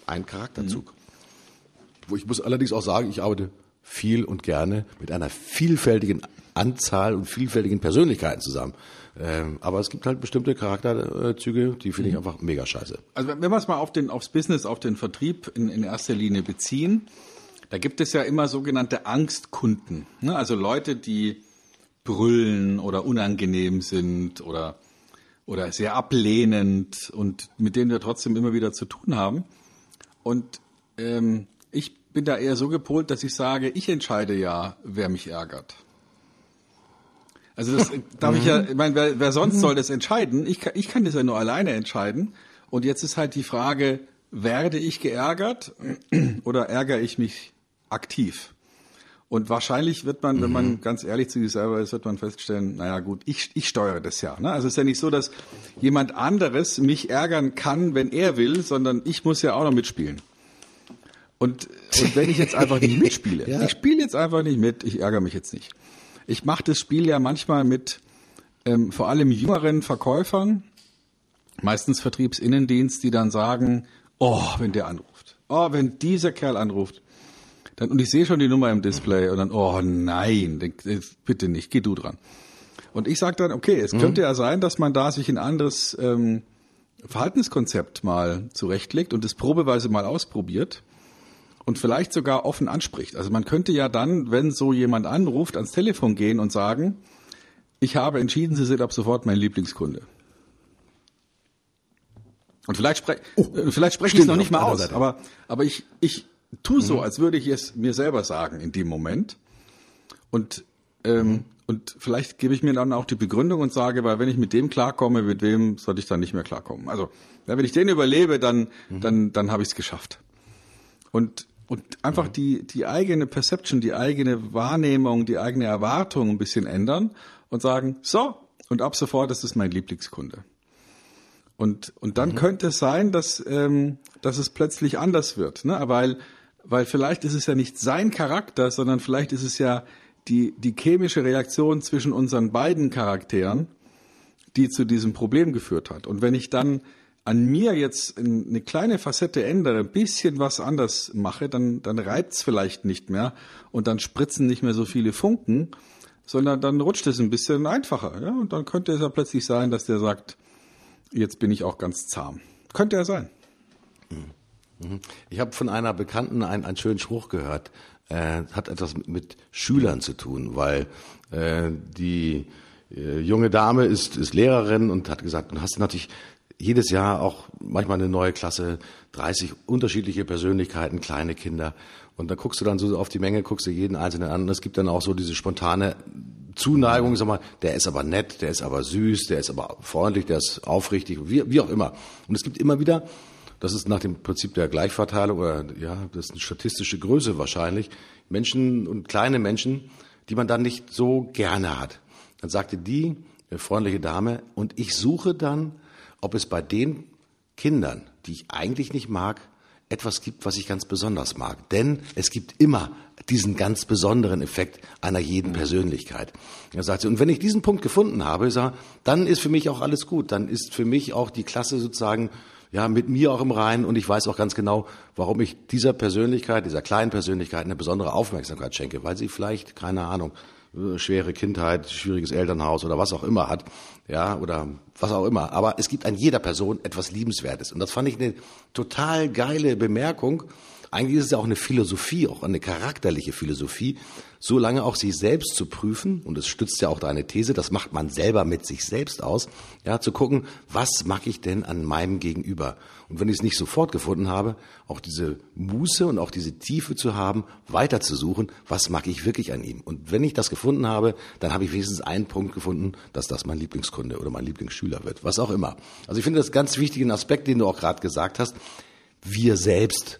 ein Charakterzug. Mhm. Wo ich muss allerdings auch sagen, ich arbeite viel und gerne mit einer vielfältigen Anzahl und vielfältigen Persönlichkeiten zusammen. Ähm, aber es gibt halt bestimmte Charakterzüge, die finde ich mhm. einfach mega scheiße. Also wenn wir es mal auf den, aufs Business, auf den Vertrieb in, in erster Linie beziehen, da gibt es ja immer sogenannte Angstkunden. Ne? Also Leute, die brüllen oder unangenehm sind oder, oder sehr ablehnend und mit denen wir trotzdem immer wieder zu tun haben. Und ähm, ich bin da eher so gepolt, dass ich sage, ich entscheide ja, wer mich ärgert. Also das darf ich ja, mhm. ich meine, wer, wer sonst soll das entscheiden? Ich kann, ich kann das ja nur alleine entscheiden. Und jetzt ist halt die Frage, werde ich geärgert oder ärgere ich mich aktiv? Und wahrscheinlich wird man, wenn man mhm. ganz ehrlich zu sich selber ist, wird man feststellen, naja gut, ich, ich steuere das ja. Ne? Also es ist ja nicht so, dass jemand anderes mich ärgern kann, wenn er will, sondern ich muss ja auch noch mitspielen. Und, und wenn ich jetzt einfach nicht mitspiele, ja. ich spiele jetzt einfach nicht mit, ich ärgere mich jetzt nicht. Ich mache das Spiel ja manchmal mit ähm, vor allem jüngeren Verkäufern, meistens Vertriebsinnendienst, die dann sagen, oh, wenn der anruft, oh, wenn dieser Kerl anruft, dann, und ich sehe schon die Nummer im Display und dann, oh nein, bitte nicht, geh du dran. Und ich sage dann, okay, es mhm. könnte ja sein, dass man da sich ein anderes ähm, Verhaltenskonzept mal zurechtlegt und es probeweise mal ausprobiert und vielleicht sogar offen anspricht. Also man könnte ja dann, wenn so jemand anruft, ans Telefon gehen und sagen, ich habe entschieden, Sie sind ab sofort mein Lieblingskunde. Und vielleicht, spre oh, vielleicht spreche ich es noch nicht mal aus, aber, aber ich, ich tue so, mhm. als würde ich es mir selber sagen in dem Moment. Und, ähm, mhm. und vielleicht gebe ich mir dann auch die Begründung und sage, weil wenn ich mit dem klarkomme, mit wem sollte ich dann nicht mehr klarkommen. Also wenn ich den überlebe, dann, mhm. dann, dann habe ich es geschafft. Und und einfach mhm. die, die eigene Perception, die eigene Wahrnehmung, die eigene Erwartung ein bisschen ändern und sagen, so, und ab sofort ist es mein Lieblingskunde. Und, und dann mhm. könnte es sein, dass, ähm, dass es plötzlich anders wird, ne? weil, weil vielleicht ist es ja nicht sein Charakter, sondern vielleicht ist es ja die, die chemische Reaktion zwischen unseren beiden Charakteren, die zu diesem Problem geführt hat. Und wenn ich dann an mir jetzt eine kleine Facette ändere, ein bisschen was anders mache, dann, dann reibt's vielleicht nicht mehr und dann spritzen nicht mehr so viele Funken, sondern dann rutscht es ein bisschen einfacher. Ja? Und dann könnte es ja plötzlich sein, dass der sagt, jetzt bin ich auch ganz zahm. Könnte er sein. Mhm. Ich habe von einer Bekannten einen, einen schönen Spruch gehört. Äh, hat etwas mit, mit Schülern zu tun, weil äh, die äh, junge Dame ist, ist Lehrerin und hat gesagt, du hast natürlich jedes Jahr auch manchmal eine neue Klasse, 30 unterschiedliche Persönlichkeiten, kleine Kinder. Und da guckst du dann so auf die Menge, guckst du jeden einzelnen an. Und es gibt dann auch so diese spontane Zuneigung, sag mal, der ist aber nett, der ist aber süß, der ist aber freundlich, der ist aufrichtig, wie, wie auch immer. Und es gibt immer wieder, das ist nach dem Prinzip der Gleichverteilung oder ja, das ist eine statistische Größe wahrscheinlich, Menschen und kleine Menschen, die man dann nicht so gerne hat. Dann sagte die freundliche Dame, und ich suche dann ob es bei den Kindern, die ich eigentlich nicht mag, etwas gibt, was ich ganz besonders mag. Denn es gibt immer diesen ganz besonderen Effekt einer jeden Persönlichkeit. Er sagte, und wenn ich diesen Punkt gefunden habe, sag, dann ist für mich auch alles gut. Dann ist für mich auch die Klasse sozusagen ja, mit mir auch im Reinen und ich weiß auch ganz genau, warum ich dieser Persönlichkeit, dieser kleinen Persönlichkeit eine besondere Aufmerksamkeit schenke, weil sie vielleicht, keine Ahnung, schwere Kindheit, schwieriges Elternhaus oder was auch immer hat, ja, oder was auch immer. Aber es gibt an jeder Person etwas Liebenswertes. Und das fand ich eine total geile Bemerkung. Eigentlich ist es ja auch eine Philosophie, auch eine charakterliche Philosophie, so lange auch sich selbst zu prüfen, und es stützt ja auch deine These, das macht man selber mit sich selbst aus, ja, zu gucken, was mag ich denn an meinem Gegenüber? Und wenn ich es nicht sofort gefunden habe, auch diese Muße und auch diese Tiefe zu haben, weiterzusuchen, was mag ich wirklich an ihm? Und wenn ich das gefunden habe, dann habe ich wenigstens einen Punkt gefunden, dass das mein Lieblingskunde oder mein Lieblingsschüler wird, was auch immer. Also ich finde das ganz wichtigen Aspekt, den du auch gerade gesagt hast. Wir selbst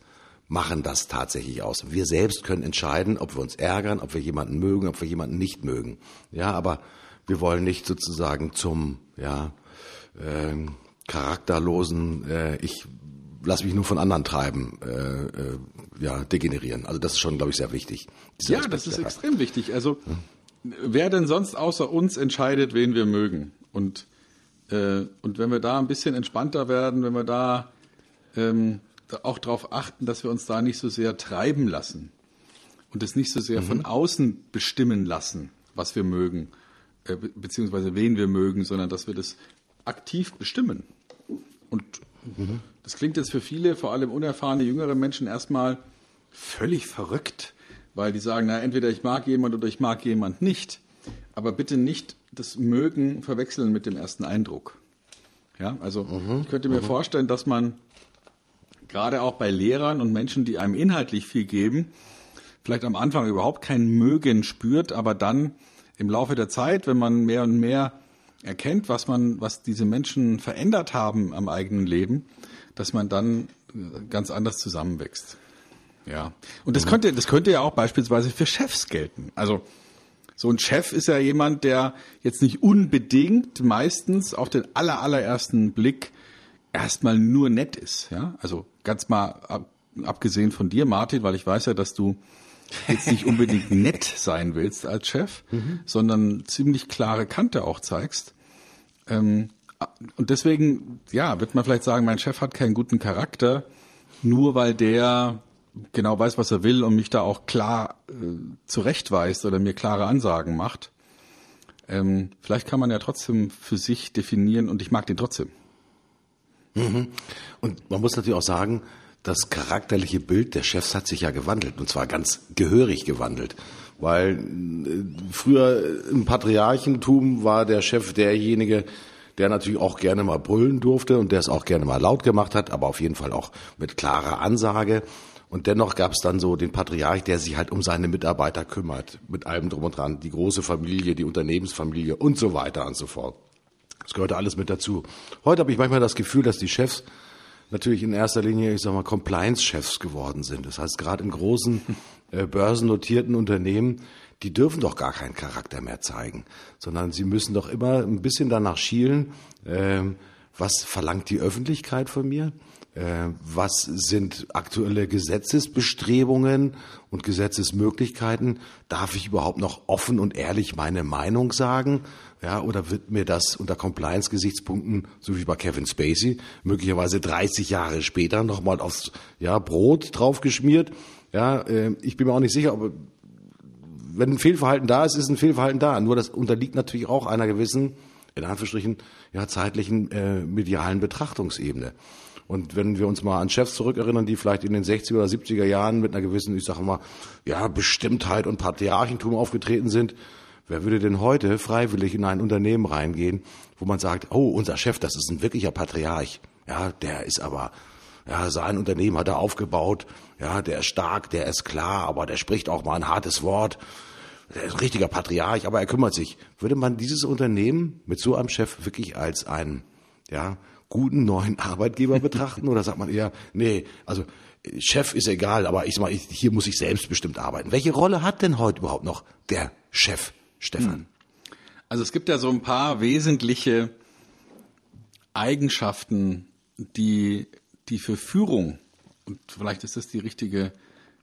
machen das tatsächlich aus. Wir selbst können entscheiden, ob wir uns ärgern, ob wir jemanden mögen, ob wir jemanden nicht mögen. Ja, aber wir wollen nicht sozusagen zum ja, äh, charakterlosen, äh, ich lasse mich nur von anderen treiben, äh, äh, ja, degenerieren. Also das ist schon, glaube ich, sehr wichtig. Ja, Aspekt das ist extrem wichtig. Also hm? wer denn sonst außer uns entscheidet, wen wir mögen? Und, äh, und wenn wir da ein bisschen entspannter werden, wenn wir da ähm, auch darauf achten, dass wir uns da nicht so sehr treiben lassen und es nicht so sehr mhm. von außen bestimmen lassen, was wir mögen, äh, beziehungsweise wen wir mögen, sondern dass wir das aktiv bestimmen. Und mhm. das klingt jetzt für viele, vor allem unerfahrene jüngere Menschen, erstmal völlig verrückt, weil die sagen, na, entweder ich mag jemand oder ich mag jemand nicht. Aber bitte nicht das Mögen verwechseln mit dem ersten Eindruck. Ja, also mhm. ich könnte mir mhm. vorstellen, dass man gerade auch bei Lehrern und Menschen, die einem inhaltlich viel geben, vielleicht am Anfang überhaupt kein Mögen spürt, aber dann im Laufe der Zeit, wenn man mehr und mehr erkennt, was man, was diese Menschen verändert haben am eigenen Leben, dass man dann ganz anders zusammenwächst. Ja. Und das mhm. könnte, das könnte ja auch beispielsweise für Chefs gelten. Also, so ein Chef ist ja jemand, der jetzt nicht unbedingt meistens auf den aller, allerersten Blick erstmal nur nett ist. Ja, also ganz mal ab, abgesehen von dir, Martin, weil ich weiß ja, dass du jetzt nicht unbedingt nett sein willst als Chef, mhm. sondern ziemlich klare Kante auch zeigst. Ähm, und deswegen, ja, wird man vielleicht sagen, mein Chef hat keinen guten Charakter, nur weil der genau weiß, was er will und mich da auch klar äh, zurechtweist oder mir klare Ansagen macht. Ähm, vielleicht kann man ja trotzdem für sich definieren und ich mag den trotzdem. Mhm. Und man muss natürlich auch sagen, das charakterliche Bild der Chefs hat sich ja gewandelt und zwar ganz gehörig gewandelt. Weil äh, früher im Patriarchentum war der Chef derjenige, der natürlich auch gerne mal brüllen durfte und der es auch gerne mal laut gemacht hat, aber auf jeden Fall auch mit klarer Ansage. Und dennoch gab es dann so den Patriarch, der sich halt um seine Mitarbeiter kümmert, mit allem drum und dran, die große Familie, die Unternehmensfamilie und so weiter und so fort. Das gehörte alles mit dazu. Heute habe ich manchmal das Gefühl, dass die Chefs natürlich in erster Linie, ich sag mal, Compliance-Chefs geworden sind. Das heißt, gerade in großen äh, börsennotierten Unternehmen, die dürfen doch gar keinen Charakter mehr zeigen, sondern sie müssen doch immer ein bisschen danach schielen, äh, was verlangt die Öffentlichkeit von mir? Äh, was sind aktuelle Gesetzesbestrebungen und Gesetzesmöglichkeiten? Darf ich überhaupt noch offen und ehrlich meine Meinung sagen? Ja, oder wird mir das unter Compliance-Gesichtspunkten, so wie bei Kevin Spacey, möglicherweise 30 Jahre später nochmal aufs ja, Brot draufgeschmiert? Ja, äh, ich bin mir auch nicht sicher, ob wenn ein Fehlverhalten da ist, ist ein Fehlverhalten da. Nur das unterliegt natürlich auch einer gewissen, in Anführungsstrichen, ja, zeitlichen äh, medialen Betrachtungsebene. Und wenn wir uns mal an Chefs zurückerinnern, die vielleicht in den 60er oder 70er Jahren mit einer gewissen, ich sage mal, ja, Bestimmtheit und Patriarchentum aufgetreten sind, wer würde denn heute freiwillig in ein Unternehmen reingehen, wo man sagt, oh, unser Chef, das ist ein wirklicher Patriarch. Ja, der ist aber, ja, sein Unternehmen hat er aufgebaut. Ja, der ist stark, der ist klar, aber der spricht auch mal ein hartes Wort. Der ist ein richtiger Patriarch, aber er kümmert sich. Würde man dieses Unternehmen mit so einem Chef wirklich als ein, ja, guten neuen Arbeitgeber betrachten oder sagt man eher, nee, also Chef ist egal, aber ich sag mal, hier muss ich selbstbestimmt arbeiten. Welche Rolle hat denn heute überhaupt noch der Chef, Stefan? Hm. Also es gibt ja so ein paar wesentliche Eigenschaften, die, die für Führung, und vielleicht ist das die richtige,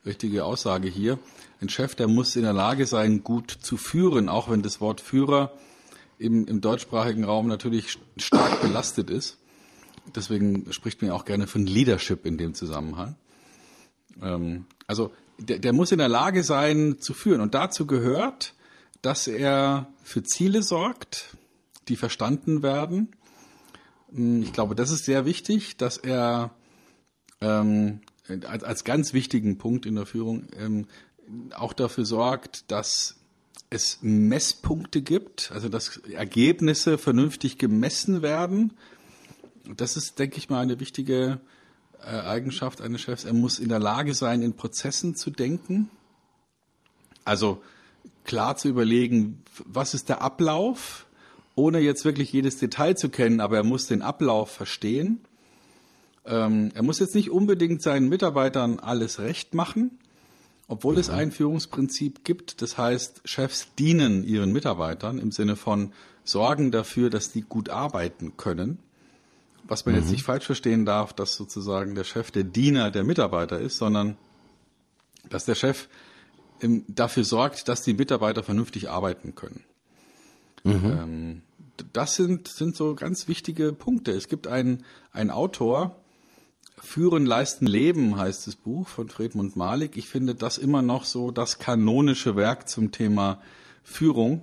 richtige Aussage hier, ein Chef, der muss in der Lage sein, gut zu führen, auch wenn das Wort Führer im, im deutschsprachigen Raum natürlich stark belastet ist. deswegen spricht man auch gerne von Leadership in dem Zusammenhang. Ähm, also der, der muss in der Lage sein zu führen. Und dazu gehört, dass er für Ziele sorgt, die verstanden werden. Hm, ich glaube, das ist sehr wichtig, dass er ähm, als, als ganz wichtigen Punkt in der Führung ähm, auch dafür sorgt, dass es Messpunkte gibt, also dass Ergebnisse vernünftig gemessen werden. Das ist, denke ich mal, eine wichtige äh, Eigenschaft eines Chefs. Er muss in der Lage sein, in Prozessen zu denken. Also klar zu überlegen, was ist der Ablauf, ohne jetzt wirklich jedes Detail zu kennen, aber er muss den Ablauf verstehen. Ähm, er muss jetzt nicht unbedingt seinen Mitarbeitern alles recht machen, obwohl mhm. es ein Führungsprinzip gibt, das heißt, Chefs dienen ihren Mitarbeitern im Sinne von sorgen dafür, dass die gut arbeiten können. Was man mhm. jetzt nicht falsch verstehen darf, dass sozusagen der Chef der Diener der Mitarbeiter ist, sondern dass der Chef dafür sorgt, dass die Mitarbeiter vernünftig arbeiten können. Mhm. Ähm, das sind, sind so ganz wichtige Punkte. Es gibt einen, einen Autor, Führen, Leisten, Leben heißt das Buch von Friedmund Malik. Ich finde das immer noch so das kanonische Werk zum Thema Führung,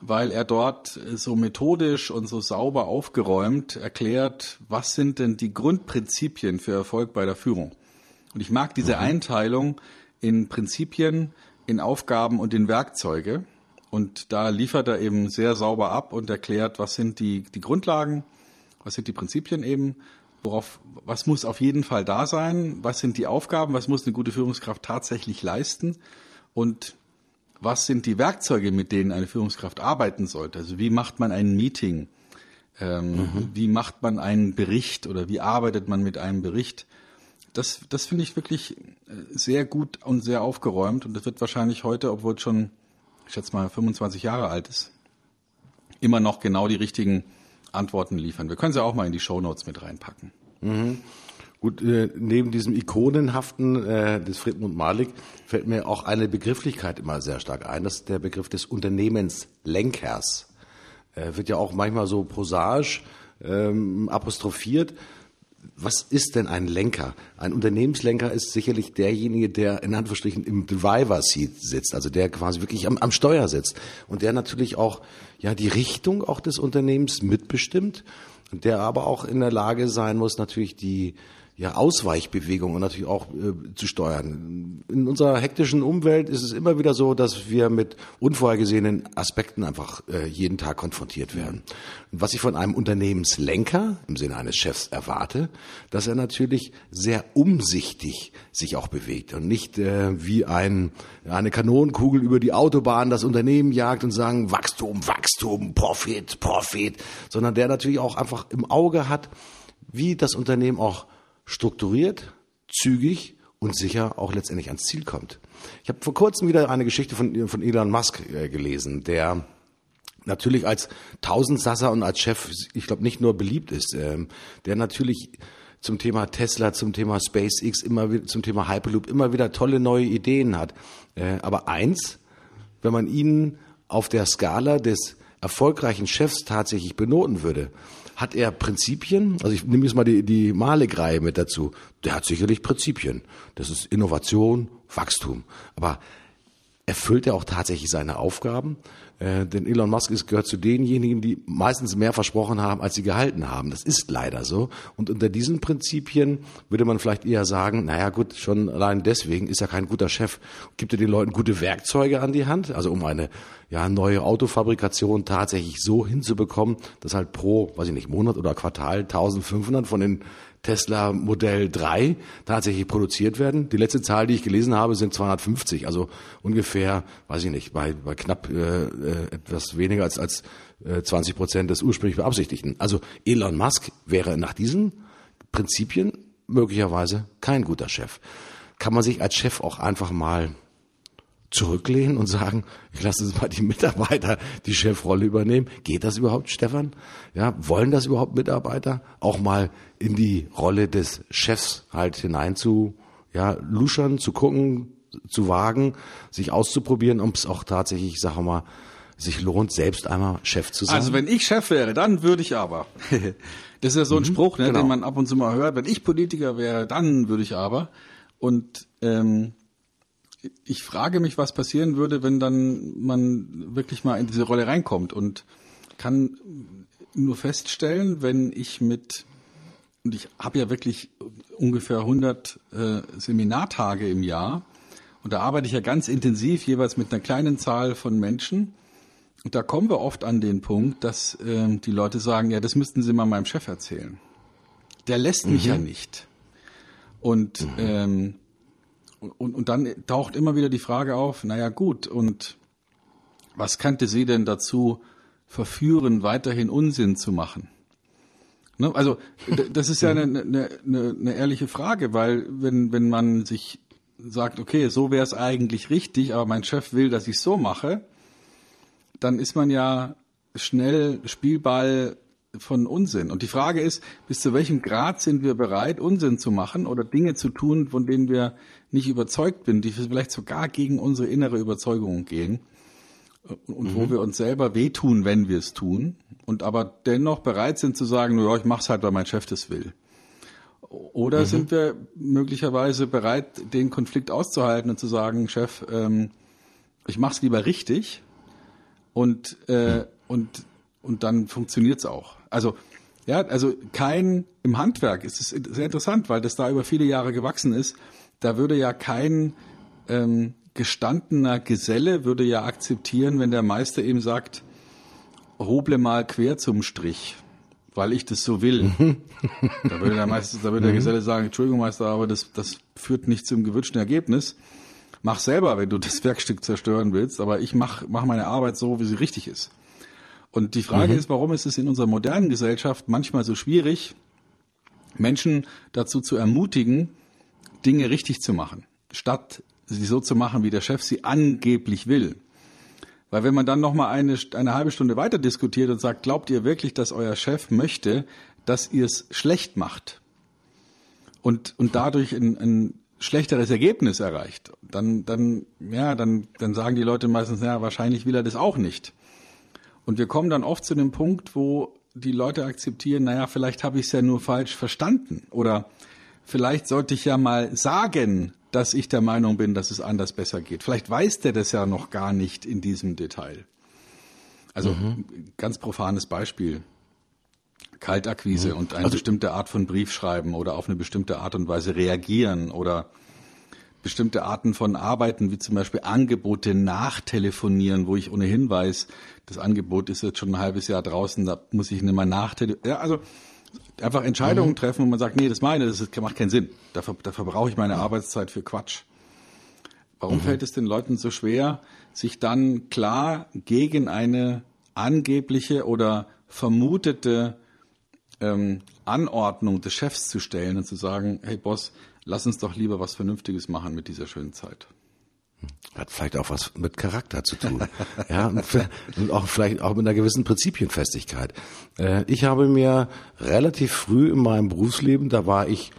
weil er dort so methodisch und so sauber aufgeräumt erklärt, was sind denn die Grundprinzipien für Erfolg bei der Führung. Und ich mag diese mhm. Einteilung in Prinzipien, in Aufgaben und in Werkzeuge. Und da liefert er eben sehr sauber ab und erklärt, was sind die, die Grundlagen, was sind die Prinzipien eben, worauf, was muss auf jeden Fall da sein, was sind die Aufgaben, was muss eine gute Führungskraft tatsächlich leisten und was sind die Werkzeuge, mit denen eine Führungskraft arbeiten sollte. Also wie macht man ein Meeting, ähm, mhm. wie macht man einen Bericht oder wie arbeitet man mit einem Bericht. Das, das finde ich wirklich sehr gut und sehr aufgeräumt und das wird wahrscheinlich heute, obwohl es schon, ich schätze mal, 25 Jahre alt ist, immer noch genau die richtigen Antworten liefern. Wir können sie auch mal in die Show Notes mit reinpacken. Mhm. Gut, äh, neben diesem ikonenhaften äh, des Friedmund Malik fällt mir auch eine Begrifflichkeit immer sehr stark ein. Das ist der Begriff des Unternehmenslenkers. Äh, wird ja auch manchmal so prosaisch ähm, apostrophiert. Was ist denn ein Lenker? Ein Unternehmenslenker ist sicherlich derjenige, der in Anführungsstrichen im Driver Seat sitzt, also der quasi wirklich am, am Steuer sitzt und der natürlich auch ja die Richtung auch des Unternehmens mitbestimmt und der aber auch in der Lage sein muss, natürlich die ja, Ausweichbewegungen natürlich auch äh, zu steuern. In unserer hektischen Umwelt ist es immer wieder so, dass wir mit unvorhergesehenen Aspekten einfach äh, jeden Tag konfrontiert werden. Und was ich von einem Unternehmenslenker im Sinne eines Chefs erwarte, dass er natürlich sehr umsichtig sich auch bewegt und nicht äh, wie ein, eine Kanonenkugel über die Autobahn das Unternehmen jagt und sagen Wachstum, Wachstum, Profit, Profit, sondern der natürlich auch einfach im Auge hat, wie das Unternehmen auch strukturiert, zügig und sicher auch letztendlich ans Ziel kommt. Ich habe vor kurzem wieder eine Geschichte von, von Elon Musk äh, gelesen, der natürlich als Tausendsasser und als Chef, ich glaube, nicht nur beliebt ist, ähm, der natürlich zum Thema Tesla, zum Thema SpaceX, immer zum Thema Hyperloop immer wieder tolle neue Ideen hat. Äh, aber eins, wenn man ihn auf der Skala des erfolgreichen Chefs tatsächlich benoten würde, hat er Prinzipien? Also ich nehme jetzt mal die, die Malik-Reihe mit dazu. Der hat sicherlich Prinzipien. Das ist Innovation, Wachstum. Aber erfüllt er auch tatsächlich seine Aufgaben? Äh, denn Elon Musk ist, gehört zu denjenigen, die meistens mehr versprochen haben, als sie gehalten haben. Das ist leider so. Und unter diesen Prinzipien würde man vielleicht eher sagen, naja gut, schon allein deswegen ist er kein guter Chef. Gibt er den Leuten gute Werkzeuge an die Hand, also um eine ja, neue Autofabrikation tatsächlich so hinzubekommen, dass halt pro, weiß ich nicht, Monat oder Quartal 1500 von den Tesla Modell 3 tatsächlich produziert werden. Die letzte Zahl, die ich gelesen habe, sind 250, also ungefähr, weiß ich nicht, bei, bei knapp äh, äh etwas weniger als, als äh, 20 Prozent des ursprünglich Beabsichtigten. Also Elon Musk wäre nach diesen Prinzipien möglicherweise kein guter Chef. Kann man sich als Chef auch einfach mal zurücklehnen und sagen, ich lasse jetzt mal die Mitarbeiter die Chefrolle übernehmen. Geht das überhaupt, Stefan? Ja, wollen das überhaupt Mitarbeiter? Auch mal in die Rolle des Chefs halt hinein zu, ja, luschern, zu gucken, zu wagen, sich auszuprobieren, ob es auch tatsächlich, ich sage mal, sich lohnt, selbst einmal Chef zu sein? Also wenn ich Chef wäre, dann würde ich aber. das ist ja so ein mhm, Spruch, ne, genau. den man ab und zu mal hört. Wenn ich Politiker wäre, dann würde ich aber. Und ähm, ich frage mich, was passieren würde, wenn dann man wirklich mal in diese Rolle reinkommt und kann nur feststellen, wenn ich mit und ich habe ja wirklich ungefähr 100 äh, Seminartage im Jahr und da arbeite ich ja ganz intensiv jeweils mit einer kleinen Zahl von Menschen und da kommen wir oft an den Punkt, dass äh, die Leute sagen, ja, das müssten Sie mal meinem Chef erzählen. Der lässt mich mhm. ja nicht. Und mhm. ähm, und, und dann taucht immer wieder die Frage auf, naja gut, und was könnte sie denn dazu verführen, weiterhin Unsinn zu machen? Ne? Also das ist ja eine, eine, eine, eine ehrliche Frage, weil wenn, wenn man sich sagt, okay, so wäre es eigentlich richtig, aber mein Chef will, dass ich so mache, dann ist man ja schnell Spielball von Unsinn. Und die Frage ist, bis zu welchem Grad sind wir bereit, Unsinn zu machen oder Dinge zu tun, von denen wir nicht überzeugt sind, die vielleicht sogar gegen unsere innere Überzeugung gehen und mhm. wo wir uns selber wehtun, wenn wir es tun und aber dennoch bereit sind zu sagen, ja, ich mach's halt, weil mein Chef das will. Oder mhm. sind wir möglicherweise bereit, den Konflikt auszuhalten und zu sagen, Chef, ähm, ich mach's lieber richtig und äh, und und dann funktioniert's auch. Also ja, also kein im Handwerk ist es sehr interessant, weil das da über viele Jahre gewachsen ist. Da würde ja kein ähm, gestandener Geselle würde ja akzeptieren, wenn der Meister ihm sagt, hoble mal quer zum Strich, weil ich das so will. da würde der Meister, da würde der mhm. Geselle sagen, Entschuldigung Meister, aber das, das führt nicht zum gewünschten Ergebnis. Mach selber, wenn du das Werkstück zerstören willst, aber ich mach, mach meine Arbeit so, wie sie richtig ist. Und die Frage mhm. ist, warum ist es in unserer modernen Gesellschaft manchmal so schwierig, Menschen dazu zu ermutigen, Dinge richtig zu machen, statt sie so zu machen, wie der Chef sie angeblich will. Weil wenn man dann noch mal eine, eine halbe Stunde weiter diskutiert und sagt, glaubt ihr wirklich, dass euer Chef möchte, dass ihr es schlecht macht und, und dadurch ein, ein schlechteres Ergebnis erreicht, dann, dann, ja, dann, dann sagen die Leute meistens, ja, wahrscheinlich will er das auch nicht. Und wir kommen dann oft zu dem Punkt, wo die Leute akzeptieren, naja, vielleicht habe ich es ja nur falsch verstanden oder vielleicht sollte ich ja mal sagen, dass ich der Meinung bin, dass es anders besser geht. Vielleicht weiß der das ja noch gar nicht in diesem Detail. Also mhm. ganz profanes Beispiel. Kaltakquise mhm. und eine also, bestimmte Art von Briefschreiben oder auf eine bestimmte Art und Weise reagieren oder bestimmte Arten von Arbeiten, wie zum Beispiel Angebote nachtelefonieren, wo ich ohnehin weiß, das Angebot ist jetzt schon ein halbes Jahr draußen, da muss ich nicht mehr nachtelefonieren. Ja, also einfach Entscheidungen mhm. treffen und man sagt, nee, das meine, das macht keinen Sinn. Dafür, dafür brauche ich meine Arbeitszeit für Quatsch. Warum mhm. fällt es den Leuten so schwer, sich dann klar gegen eine angebliche oder vermutete ähm, Anordnung des Chefs zu stellen und zu sagen, hey Boss, lass uns doch lieber was Vernünftiges machen mit dieser schönen Zeit. Hat vielleicht auch was mit Charakter zu tun. ja, und auch vielleicht auch mit einer gewissen Prinzipienfestigkeit. Äh, ich habe mir relativ früh in meinem Berufsleben, da war ich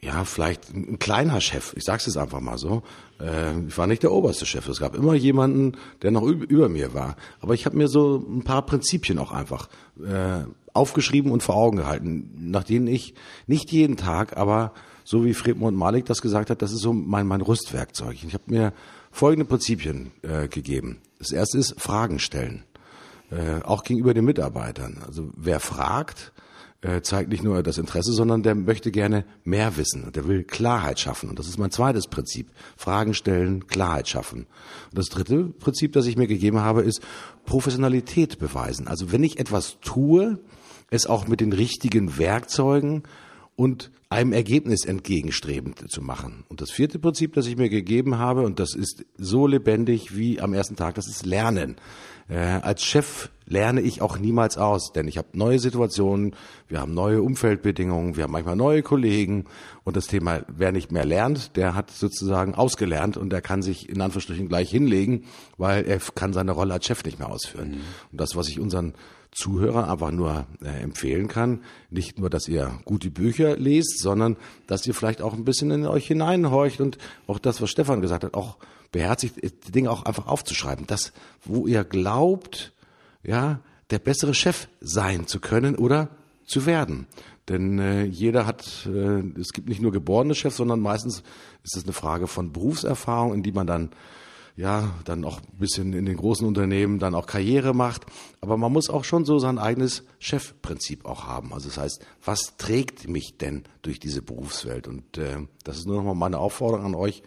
ja, vielleicht ein kleiner Chef. Ich sag's jetzt einfach mal so. Äh, ich war nicht der oberste Chef. Es gab immer jemanden, der noch über mir war. Aber ich habe mir so ein paar Prinzipien auch einfach äh, aufgeschrieben und vor Augen gehalten, nach denen ich nicht jeden Tag, aber so wie Friedmund Malik das gesagt hat, das ist so mein, mein Rüstwerkzeug. Ich habe mir folgende Prinzipien äh, gegeben. Das erste ist Fragen stellen, äh, auch gegenüber den Mitarbeitern. Also wer fragt, äh, zeigt nicht nur das Interesse, sondern der möchte gerne mehr wissen und der will Klarheit schaffen. Und das ist mein zweites Prinzip. Fragen stellen, Klarheit schaffen. Und das dritte Prinzip, das ich mir gegeben habe, ist Professionalität beweisen. Also wenn ich etwas tue, es auch mit den richtigen Werkzeugen und einem Ergebnis entgegenstrebend zu machen. Und das vierte Prinzip, das ich mir gegeben habe, und das ist so lebendig wie am ersten Tag, das ist Lernen. Äh, als Chef lerne ich auch niemals aus, denn ich habe neue Situationen, wir haben neue Umfeldbedingungen, wir haben manchmal neue Kollegen und das Thema, wer nicht mehr lernt, der hat sozusagen ausgelernt und der kann sich in Anführungsstrichen gleich hinlegen, weil er kann seine Rolle als Chef nicht mehr ausführen. Mhm. Und das, was ich unseren Zuhörer einfach nur äh, empfehlen kann. Nicht nur, dass ihr gute Bücher lest, sondern dass ihr vielleicht auch ein bisschen in euch hineinhorcht und auch das, was Stefan gesagt hat, auch beherzigt, die Dinge auch einfach aufzuschreiben. Das, wo ihr glaubt, ja, der bessere Chef sein zu können oder zu werden. Denn äh, jeder hat, äh, es gibt nicht nur geborene Chefs, sondern meistens ist es eine Frage von Berufserfahrung, in die man dann ja, dann auch ein bisschen in den großen Unternehmen dann auch Karriere macht. Aber man muss auch schon so sein eigenes Chefprinzip auch haben. Also das heißt, was trägt mich denn durch diese Berufswelt? Und äh, das ist nur nochmal meine Aufforderung an euch.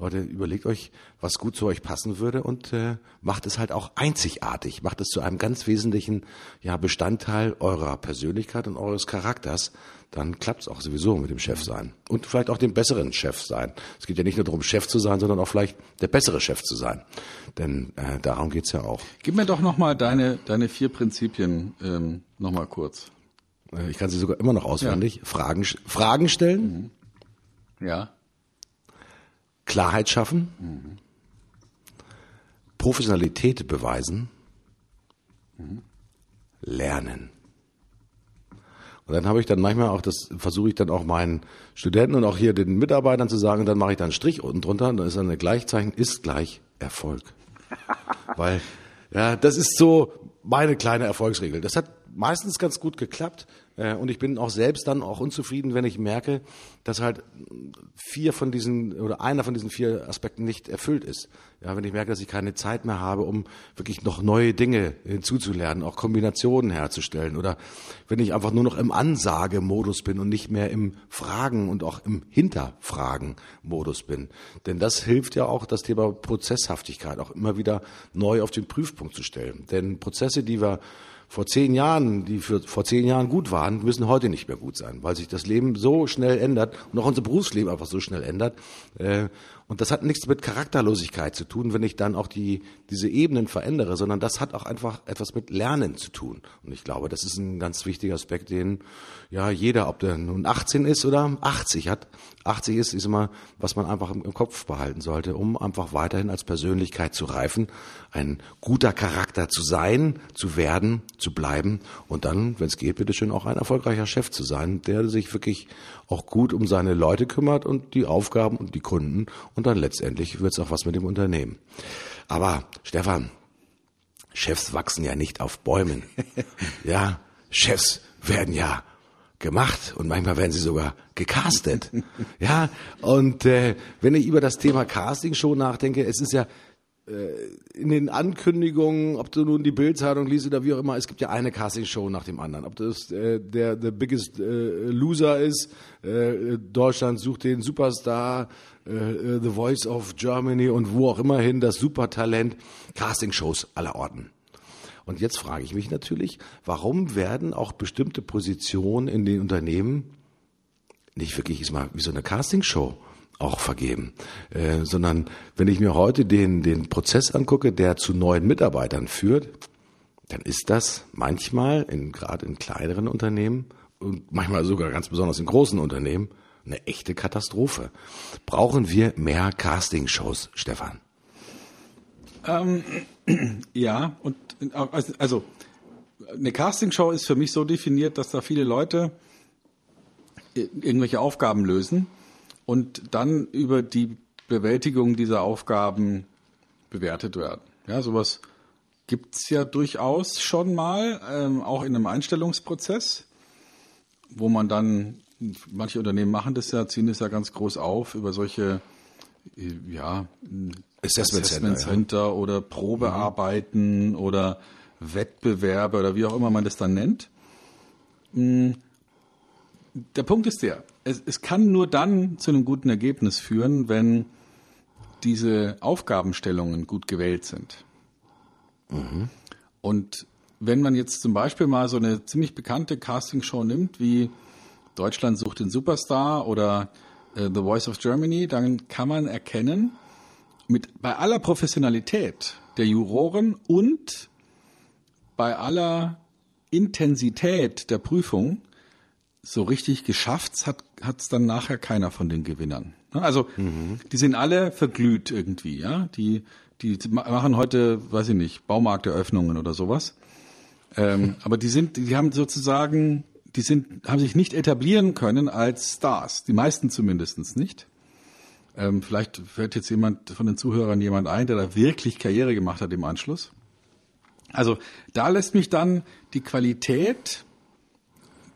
Leute, überlegt euch, was gut zu euch passen würde und äh, macht es halt auch einzigartig. Macht es zu einem ganz wesentlichen ja, Bestandteil eurer Persönlichkeit und eures Charakters dann klappt es auch sowieso mit dem Chef sein. Und vielleicht auch dem besseren Chef sein. Es geht ja nicht nur darum, Chef zu sein, sondern auch vielleicht der bessere Chef zu sein. Denn äh, darum geht's ja auch. Gib mir doch nochmal deine, deine vier Prinzipien ähm, nochmal kurz. Äh, ich kann sie sogar immer noch auswendig. Ja. Fragen, Fragen stellen. Mhm. Ja. Klarheit schaffen. Mhm. Professionalität beweisen. Mhm. Lernen. Und dann habe ich dann manchmal auch, das versuche ich dann auch meinen Studenten und auch hier den Mitarbeitern zu sagen, dann mache ich dann einen Strich unten drunter und dann ist dann ein Gleichzeichen, ist gleich Erfolg. Weil, ja, das ist so meine kleine Erfolgsregel. Das hat meistens ganz gut geklappt. Äh, und ich bin auch selbst dann auch unzufrieden, wenn ich merke, dass halt vier von diesen oder einer von diesen vier Aspekten nicht erfüllt ist. Ja, wenn ich merke, dass ich keine Zeit mehr habe, um wirklich noch neue Dinge hinzuzulernen, auch Kombinationen herzustellen oder wenn ich einfach nur noch im Ansagemodus bin und nicht mehr im Fragen und auch im Hinterfragen-Modus bin. Denn das hilft ja auch, das Thema Prozesshaftigkeit auch immer wieder neu auf den Prüfpunkt zu stellen. Denn Prozesse, die wir vor zehn Jahren, die für, vor zehn Jahren gut waren, müssen heute nicht mehr gut sein, weil sich das Leben so schnell ändert und auch unser Berufsleben einfach so schnell ändert. Äh, und das hat nichts mit Charakterlosigkeit zu tun, wenn ich dann auch die, diese Ebenen verändere, sondern das hat auch einfach etwas mit Lernen zu tun. Und ich glaube, das ist ein ganz wichtiger Aspekt, den ja jeder, ob der nun 18 ist oder 80 hat, 80 ist, ist immer, was man einfach im, im Kopf behalten sollte, um einfach weiterhin als Persönlichkeit zu reifen, ein guter Charakter zu sein, zu werden, zu bleiben und dann, wenn es geht, bitteschön auch ein erfolgreicher Chef zu sein, der sich wirklich auch gut um seine Leute kümmert und die Aufgaben und die Kunden und dann letztendlich wird es auch was mit dem Unternehmen. Aber Stefan, Chefs wachsen ja nicht auf Bäumen. ja, Chefs werden ja gemacht und manchmal werden sie sogar gecastet. ja, und äh, wenn ich über das Thema Casting schon nachdenke, es ist ja in den Ankündigungen, ob du nun die Bildzeitung liest oder wie auch immer, es gibt ja eine Castingshow nach dem anderen. Ob das äh, der The Biggest äh, Loser ist, äh, Deutschland sucht den Superstar, äh, äh, The Voice of Germany und wo auch immer hin, das Supertalent, Castingshows aller Orten. Und jetzt frage ich mich natürlich, warum werden auch bestimmte Positionen in den Unternehmen nicht wirklich ist mal wie so eine Castingshow auch vergeben, äh, sondern wenn ich mir heute den, den Prozess angucke, der zu neuen Mitarbeitern führt, dann ist das manchmal, in, gerade in kleineren Unternehmen und manchmal sogar ganz besonders in großen Unternehmen, eine echte Katastrophe. Brauchen wir mehr Castingshows, Stefan? Ähm, ja, und also eine Castingshow ist für mich so definiert, dass da viele Leute irgendwelche Aufgaben lösen und dann über die Bewältigung dieser Aufgaben bewertet werden. Ja, sowas gibt's ja durchaus schon mal, ähm, auch in einem Einstellungsprozess, wo man dann, manche Unternehmen machen das ja, ziehen das ja ganz groß auf über solche, äh, ja, Assessment, Assessment Center, ja. oder Probearbeiten mhm. oder Wettbewerbe oder wie auch immer man das dann nennt. Hm, der Punkt ist der, es, es kann nur dann zu einem guten Ergebnis führen, wenn diese Aufgabenstellungen gut gewählt sind. Mhm. Und wenn man jetzt zum Beispiel mal so eine ziemlich bekannte Castingshow nimmt, wie Deutschland sucht den Superstar oder äh, The Voice of Germany, dann kann man erkennen, mit, bei aller Professionalität der Juroren und bei aller Intensität der Prüfung, so richtig geschafft hat es dann nachher keiner von den Gewinnern. Ne? Also mhm. die sind alle verglüht irgendwie, ja. Die die machen heute, weiß ich nicht, Baumarkteröffnungen oder sowas. Ähm, aber die sind, die haben sozusagen, die sind, haben sich nicht etablieren können als Stars. Die meisten zumindestens nicht. Ähm, vielleicht fällt jetzt jemand von den Zuhörern jemand ein, der da wirklich Karriere gemacht hat im Anschluss. Also da lässt mich dann die Qualität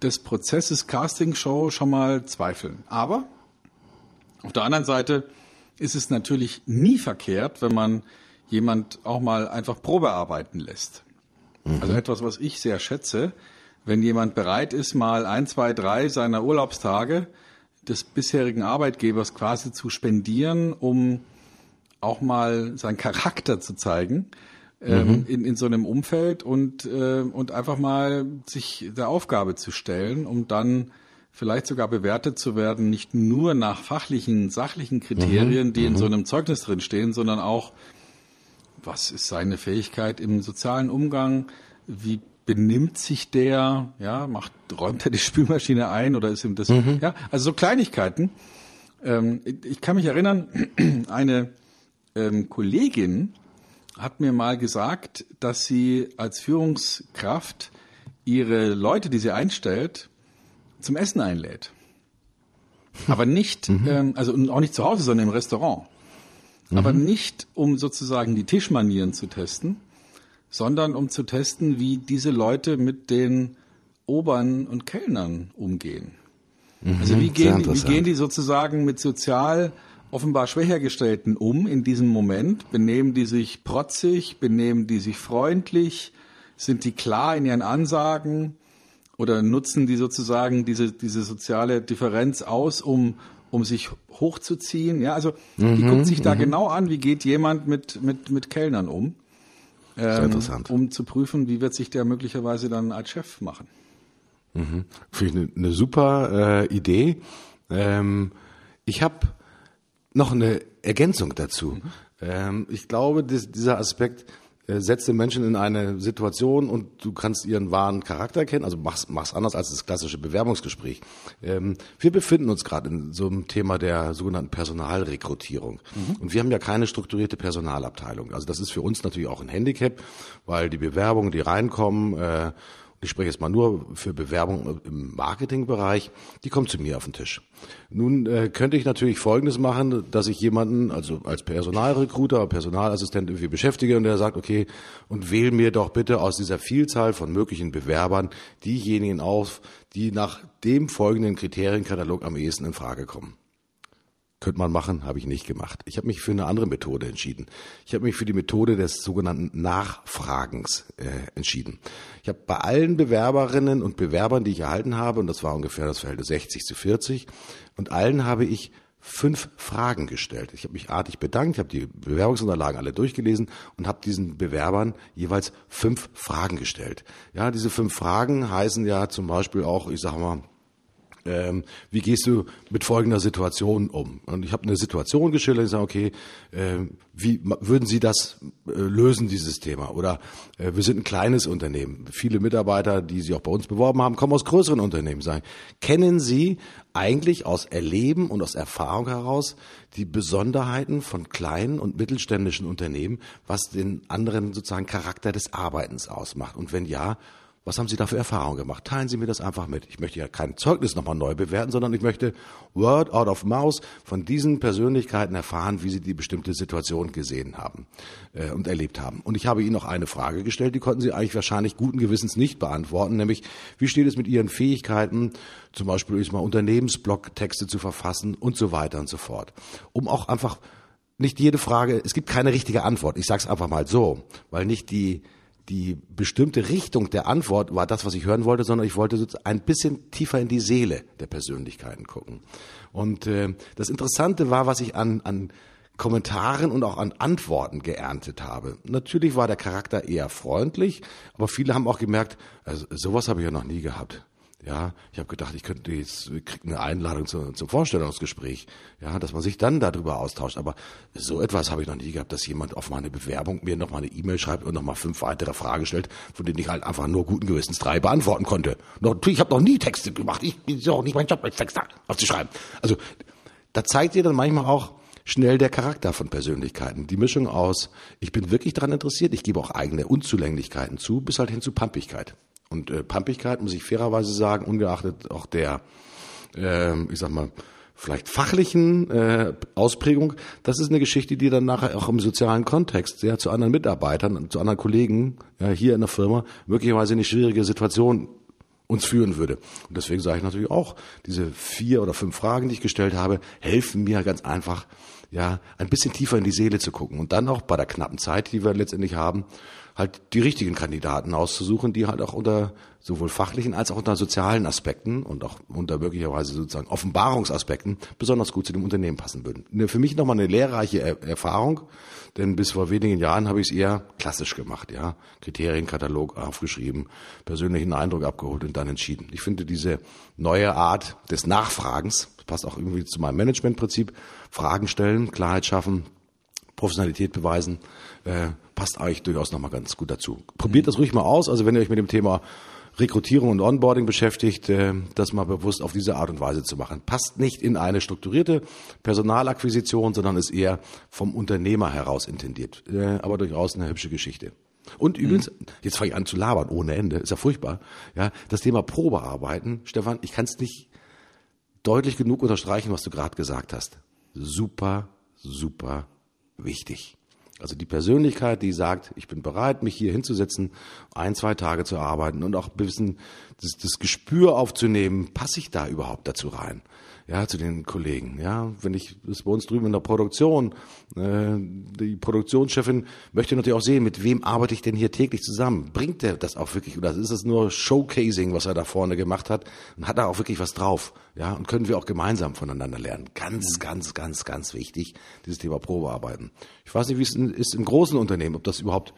des Prozesses Casting Show schon mal zweifeln. Aber auf der anderen Seite ist es natürlich nie verkehrt, wenn man jemand auch mal einfach Probe arbeiten lässt. Mhm. Also etwas, was ich sehr schätze, wenn jemand bereit ist, mal ein, zwei, drei seiner Urlaubstage des bisherigen Arbeitgebers quasi zu spendieren, um auch mal seinen Charakter zu zeigen ähm, mhm. in, in so einem Umfeld und, äh, und einfach mal sich der Aufgabe zu stellen, um dann vielleicht sogar bewertet zu werden, nicht nur nach fachlichen, sachlichen Kriterien, mhm. die in mhm. so einem Zeugnis drin stehen, sondern auch, was ist seine Fähigkeit im sozialen Umgang, wie benimmt sich der, ja, macht, räumt er die Spülmaschine ein oder ist ihm das, mhm. ja, also so Kleinigkeiten. Ähm, ich kann mich erinnern, eine ähm, Kollegin hat mir mal gesagt, dass sie als Führungskraft ihre Leute, die sie einstellt, zum Essen einlädt. Aber nicht, mhm. ähm, also auch nicht zu Hause, sondern im Restaurant. Mhm. Aber nicht, um sozusagen die Tischmanieren zu testen, sondern um zu testen, wie diese Leute mit den Obern und Kellnern umgehen. Mhm. Also wie gehen, wie gehen die sozusagen mit sozial offenbar Schwächergestellten um in diesem Moment? Benehmen die sich protzig? Benehmen die sich freundlich? Sind die klar in ihren Ansagen? oder nutzen die sozusagen diese, diese soziale Differenz aus, um, um sich hochzuziehen? Ja, also mhm, die guckt sich da mhm. genau an, wie geht jemand mit, mit, mit Kellnern um. Ähm, interessant. Um zu prüfen, wie wird sich der möglicherweise dann als Chef machen. Mhm. Finde ich eine, eine super äh, Idee. Ähm, ich habe noch eine Ergänzung dazu. Mhm. Ich glaube, dieser Aspekt, äh, setzt den Menschen in eine Situation und du kannst ihren wahren Charakter kennen, also machst, machst anders als das klassische Bewerbungsgespräch. Ähm, wir befinden uns gerade in so einem Thema der sogenannten Personalrekrutierung. Mhm. Und wir haben ja keine strukturierte Personalabteilung. Also das ist für uns natürlich auch ein Handicap, weil die Bewerbungen, die reinkommen, äh, ich spreche jetzt mal nur für Bewerbung im Marketingbereich, die kommt zu mir auf den Tisch. Nun äh, könnte ich natürlich Folgendes machen, dass ich jemanden, also als Personalrecruiter, Personalassistent irgendwie beschäftige und der sagt, okay, und wähle mir doch bitte aus dieser Vielzahl von möglichen Bewerbern diejenigen auf, die nach dem folgenden Kriterienkatalog am ehesten in Frage kommen. Könnte man machen, habe ich nicht gemacht. Ich habe mich für eine andere Methode entschieden. Ich habe mich für die Methode des sogenannten Nachfragens äh, entschieden. Ich habe bei allen Bewerberinnen und Bewerbern, die ich erhalten habe, und das war ungefähr das Verhältnis 60 zu 40, und allen habe ich fünf Fragen gestellt. Ich habe mich artig bedankt, ich habe die Bewerbungsunterlagen alle durchgelesen und habe diesen Bewerbern jeweils fünf Fragen gestellt. Ja, diese fünf Fragen heißen ja zum Beispiel auch, ich sage mal, ähm, wie gehst du mit folgender Situation um? Und ich habe eine Situation geschildert, ich sage, okay, äh, wie würden Sie das äh, lösen, dieses Thema? Oder äh, wir sind ein kleines Unternehmen. Viele Mitarbeiter, die sich auch bei uns beworben haben, kommen aus größeren Unternehmen. Sagen, kennen Sie eigentlich aus Erleben und aus Erfahrung heraus die Besonderheiten von kleinen und mittelständischen Unternehmen, was den anderen sozusagen Charakter des Arbeitens ausmacht? Und wenn ja, was haben Sie da für Erfahrungen gemacht? Teilen Sie mir das einfach mit. Ich möchte ja kein Zeugnis nochmal neu bewerten, sondern ich möchte Word out of Mouse von diesen Persönlichkeiten erfahren, wie sie die bestimmte Situation gesehen haben äh, und erlebt haben. Und ich habe Ihnen noch eine Frage gestellt, die konnten Sie eigentlich wahrscheinlich guten Gewissens nicht beantworten, nämlich wie steht es mit Ihren Fähigkeiten, zum Beispiel mal Unternehmensblog-Texte zu verfassen und so weiter und so fort. Um auch einfach nicht jede Frage, es gibt keine richtige Antwort. Ich sage es einfach mal so, weil nicht die die bestimmte Richtung der Antwort war das, was ich hören wollte, sondern ich wollte ein bisschen tiefer in die Seele der Persönlichkeiten gucken. Und äh, das Interessante war, was ich an, an Kommentaren und auch an Antworten geerntet habe. Natürlich war der Charakter eher freundlich, aber viele haben auch gemerkt, also, sowas habe ich ja noch nie gehabt. Ja, ich habe gedacht, ich könnte jetzt krieg eine Einladung zu, zum Vorstellungsgespräch, ja, dass man sich dann darüber austauscht. Aber so etwas habe ich noch nie gehabt, dass jemand auf meine Bewerbung mir noch mal eine E-Mail schreibt und noch mal fünf weitere Fragen stellt, von denen ich halt einfach nur guten Gewissens drei beantworten konnte. Noch, ich habe noch nie Texte gemacht. Ich ja auch nicht mein Job als Texter aufzuschreiben. Also da zeigt ihr dann manchmal auch schnell der Charakter von Persönlichkeiten. Die Mischung aus, ich bin wirklich daran interessiert, ich gebe auch eigene Unzulänglichkeiten zu, bis halt hin zu Pampigkeit. Und äh, Pampigkeit, muss ich fairerweise sagen, ungeachtet auch der, äh, ich sag mal, vielleicht fachlichen äh, Ausprägung, das ist eine Geschichte, die dann nachher auch im sozialen Kontext ja, zu anderen Mitarbeitern, zu anderen Kollegen ja, hier in der Firma möglicherweise eine schwierige Situation uns führen würde. Und deswegen sage ich natürlich auch, diese vier oder fünf Fragen, die ich gestellt habe, helfen mir ganz einfach, ja, ein bisschen tiefer in die Seele zu gucken und dann auch bei der knappen Zeit, die wir letztendlich haben, halt die richtigen Kandidaten auszusuchen, die halt auch unter sowohl fachlichen als auch unter sozialen Aspekten und auch unter möglicherweise sozusagen Offenbarungsaspekten besonders gut zu dem Unternehmen passen würden. Für mich nochmal eine lehrreiche Erfahrung, denn bis vor wenigen Jahren habe ich es eher klassisch gemacht, ja. Kriterienkatalog aufgeschrieben, persönlichen Eindruck abgeholt und dann entschieden. Ich finde diese neue Art des Nachfragens, passt auch irgendwie zu meinem Managementprinzip, Fragen stellen, Klarheit schaffen, Professionalität beweisen, äh, passt eigentlich durchaus nochmal ganz gut dazu. Probiert das ruhig mal aus. Also wenn ihr euch mit dem Thema Rekrutierung und Onboarding beschäftigt, äh, das mal bewusst auf diese Art und Weise zu machen. Passt nicht in eine strukturierte Personalakquisition, sondern ist eher vom Unternehmer heraus intendiert. Äh, aber durchaus eine hübsche Geschichte. Und übrigens, mhm. jetzt fange ich an zu labern ohne Ende, ist ja furchtbar. Ja, das Thema Probearbeiten, Stefan, ich kann es nicht deutlich genug unterstreichen, was du gerade gesagt hast. Super, super wichtig. Also die Persönlichkeit, die sagt, ich bin bereit, mich hier hinzusetzen, ein, zwei Tage zu arbeiten und auch ein bisschen das, das Gespür aufzunehmen, passe ich da überhaupt dazu rein? ja, zu den Kollegen. Ja, wenn ich das bei uns drüben in der Produktion, äh, die Produktionschefin möchte natürlich auch sehen, mit wem arbeite ich denn hier täglich zusammen? Bringt der das auch wirklich oder ist das nur Showcasing, was er da vorne gemacht hat? Und hat er auch wirklich was drauf? Ja, und können wir auch gemeinsam voneinander lernen? Ganz, ganz, ganz, ganz wichtig, dieses Thema Probearbeiten. Ich weiß nicht, wie es ist im großen Unternehmen, ob das überhaupt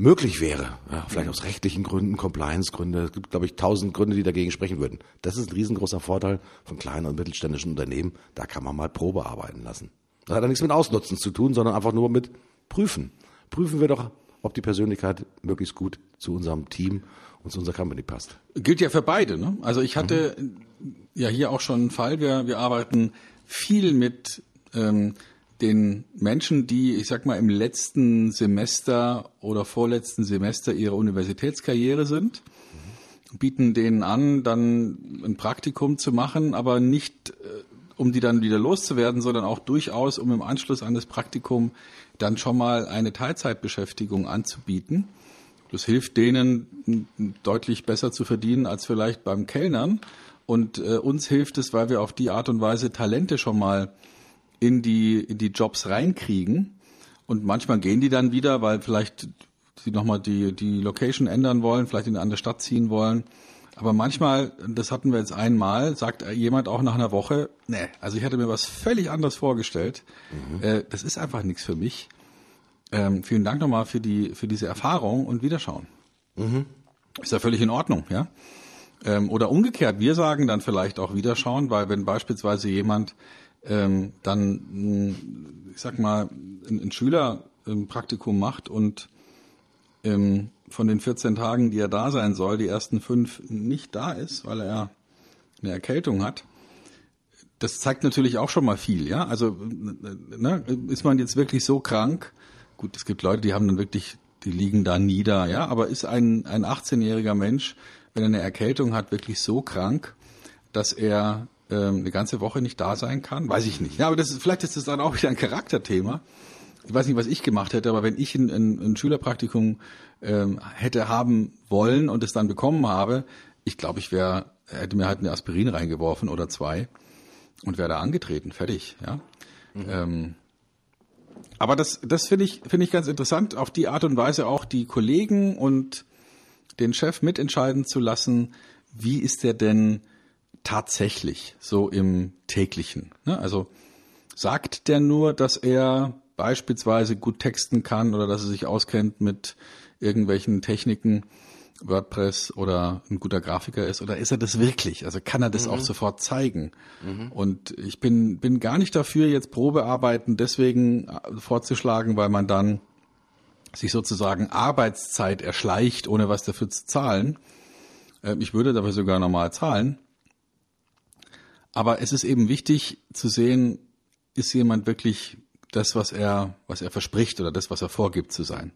möglich wäre, ja, vielleicht aus rechtlichen Gründen, Compliance-Gründe, es gibt, glaube ich, tausend Gründe, die dagegen sprechen würden. Das ist ein riesengroßer Vorteil von kleinen und mittelständischen Unternehmen. Da kann man mal Probe arbeiten lassen. Das hat ja nichts mit Ausnutzen zu tun, sondern einfach nur mit Prüfen. Prüfen wir doch, ob die Persönlichkeit möglichst gut zu unserem Team und zu unserer Company passt. Gilt ja für beide. Ne? Also ich hatte mhm. ja hier auch schon einen Fall. Wir, wir arbeiten viel mit ähm, den Menschen, die, ich sag mal, im letzten Semester oder vorletzten Semester ihrer Universitätskarriere sind, bieten denen an, dann ein Praktikum zu machen, aber nicht, äh, um die dann wieder loszuwerden, sondern auch durchaus, um im Anschluss an das Praktikum dann schon mal eine Teilzeitbeschäftigung anzubieten. Das hilft denen deutlich besser zu verdienen als vielleicht beim Kellnern. Und äh, uns hilft es, weil wir auf die Art und Weise Talente schon mal in die, in die Jobs reinkriegen. Und manchmal gehen die dann wieder, weil vielleicht sie nochmal die, die Location ändern wollen, vielleicht in eine andere Stadt ziehen wollen. Aber manchmal, das hatten wir jetzt einmal, sagt jemand auch nach einer Woche, nee, also ich hatte mir was völlig anderes vorgestellt. Mhm. Äh, das ist einfach nichts für mich. Ähm, vielen Dank nochmal für die, für diese Erfahrung und Wiederschauen. Mhm. Ist ja völlig in Ordnung, ja. Ähm, oder umgekehrt, wir sagen dann vielleicht auch Wiederschauen, weil wenn beispielsweise jemand ähm, dann, ich sag mal, ein, ein Schüler ein Praktikum macht und ähm, von den 14 Tagen, die er da sein soll, die ersten fünf nicht da ist, weil er eine Erkältung hat, das zeigt natürlich auch schon mal viel, ja. Also ne, ist man jetzt wirklich so krank? Gut, es gibt Leute, die haben dann wirklich, die liegen da nieder, ja. Aber ist ein ein 18-jähriger Mensch, wenn er eine Erkältung hat, wirklich so krank, dass er ähm, eine ganze Woche nicht da sein kann, weiß ich nicht. Ja, aber das ist, vielleicht ist das dann auch wieder ein Charakterthema. Ich weiß nicht, was ich gemacht hätte, aber wenn ich ein, ein, ein Schülerpraktikum ähm, hätte haben wollen und es dann bekommen habe, ich glaube, ich wäre, hätte mir halt eine Aspirin reingeworfen oder zwei und wäre da angetreten, fertig, ja. Mhm. Ähm, aber das, das finde ich, finde ich ganz interessant, auf die Art und Weise auch die Kollegen und den Chef mitentscheiden zu lassen, wie ist der denn tatsächlich so im täglichen? Ne? Also sagt der nur, dass er beispielsweise gut texten kann oder dass er sich auskennt mit irgendwelchen Techniken, WordPress oder ein guter Grafiker ist oder ist er das wirklich? Also kann er das mhm. auch sofort zeigen? Mhm. Und ich bin, bin gar nicht dafür, jetzt Probearbeiten deswegen äh, vorzuschlagen, weil man dann sich sozusagen Arbeitszeit erschleicht, ohne was dafür zu zahlen. Ähm, ich würde dafür sogar normal zahlen. Aber es ist eben wichtig zu sehen, ist jemand wirklich das, was er, was er verspricht oder das, was er vorgibt zu sein.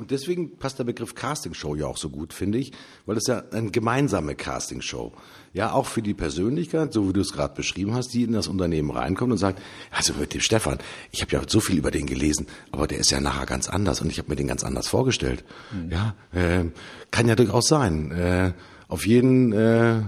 Und deswegen passt der Begriff Castingshow ja auch so gut, finde ich, weil es ja eine gemeinsame Castingshow. Ja, auch für die Persönlichkeit, so wie du es gerade beschrieben hast, die in das Unternehmen reinkommt und sagt, also mit dem Stefan, ich habe ja so viel über den gelesen, aber der ist ja nachher ganz anders und ich habe mir den ganz anders vorgestellt. Mhm. Ja, äh, kann ja durchaus sein. Äh, auf jeden äh,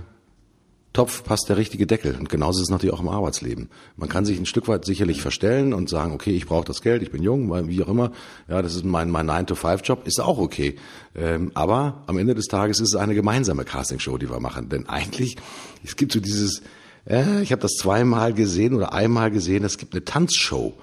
Topf passt der richtige Deckel. Und genauso ist es natürlich auch im Arbeitsleben. Man kann sich ein Stück weit sicherlich verstellen und sagen, okay, ich brauche das Geld, ich bin jung, wie auch immer. Ja, das ist mein, mein 9-to-5-Job, ist auch okay. Ähm, aber am Ende des Tages ist es eine gemeinsame Castingshow, die wir machen. Denn eigentlich, es gibt so dieses, äh, ich habe das zweimal gesehen oder einmal gesehen, es gibt eine Tanzshow.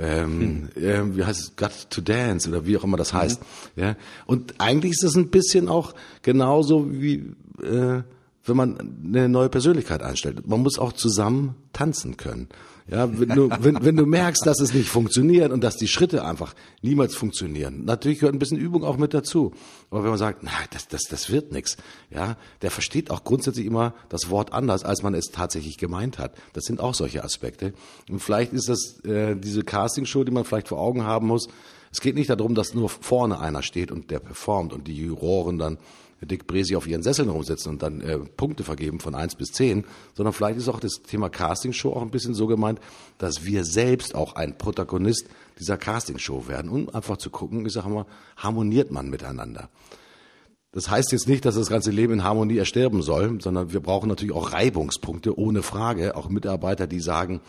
Ähm, hm. äh, wie heißt es, Got to Dance oder wie auch immer das heißt. Mhm. Ja, und eigentlich ist das ein bisschen auch genauso wie... Äh, wenn man eine neue Persönlichkeit einstellt. Man muss auch zusammen tanzen können. Ja, wenn du, wenn, wenn du merkst, dass es nicht funktioniert und dass die Schritte einfach niemals funktionieren. Natürlich gehört ein bisschen Übung auch mit dazu. Aber wenn man sagt, na, das, das, das wird nichts, ja, der versteht auch grundsätzlich immer das Wort anders, als man es tatsächlich gemeint hat. Das sind auch solche Aspekte. Und vielleicht ist das äh, diese Castingshow, die man vielleicht vor Augen haben muss. Es geht nicht darum, dass nur vorne einer steht und der performt und die Juroren dann Dick Bresi auf ihren Sesseln rumsitzen und dann äh, Punkte vergeben von eins bis zehn, sondern vielleicht ist auch das Thema Castingshow auch ein bisschen so gemeint, dass wir selbst auch ein Protagonist dieser Castingshow werden, um einfach zu gucken, ich sage mal, harmoniert man miteinander. Das heißt jetzt nicht, dass das ganze Leben in Harmonie ersterben soll, sondern wir brauchen natürlich auch Reibungspunkte, ohne Frage, auch Mitarbeiter, die sagen,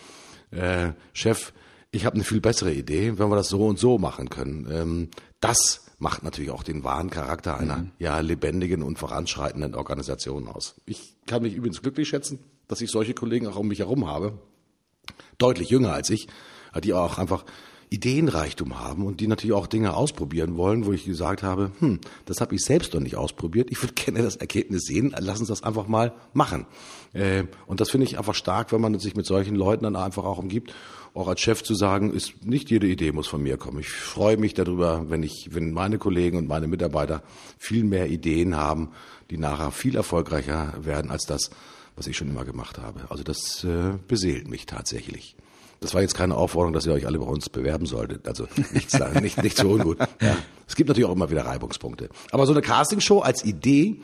äh, Chef, ich habe eine viel bessere Idee, wenn wir das so und so machen können. Ähm, das macht natürlich auch den wahren Charakter einer mhm. ja lebendigen und voranschreitenden Organisation aus. Ich kann mich übrigens glücklich schätzen, dass ich solche Kollegen auch um mich herum habe, deutlich jünger als ich, die auch einfach Ideenreichtum haben und die natürlich auch Dinge ausprobieren wollen, wo ich gesagt habe, hm, das habe ich selbst noch nicht ausprobiert. Ich würde gerne das Ergebnis sehen. Lass uns das einfach mal machen. Äh, und das finde ich einfach stark, wenn man sich mit solchen Leuten dann einfach auch umgibt. Auch als Chef zu sagen, ist nicht jede Idee muss von mir kommen. Ich freue mich darüber, wenn ich, wenn meine Kollegen und meine Mitarbeiter viel mehr Ideen haben, die nachher viel erfolgreicher werden als das, was ich schon immer gemacht habe. Also das äh, beseelt mich tatsächlich. Das war jetzt keine Aufforderung, dass ihr euch alle bei uns bewerben solltet. Also nichts, nicht, nicht so ungut. Ja. Es gibt natürlich auch immer wieder Reibungspunkte. Aber so eine Castingshow als Idee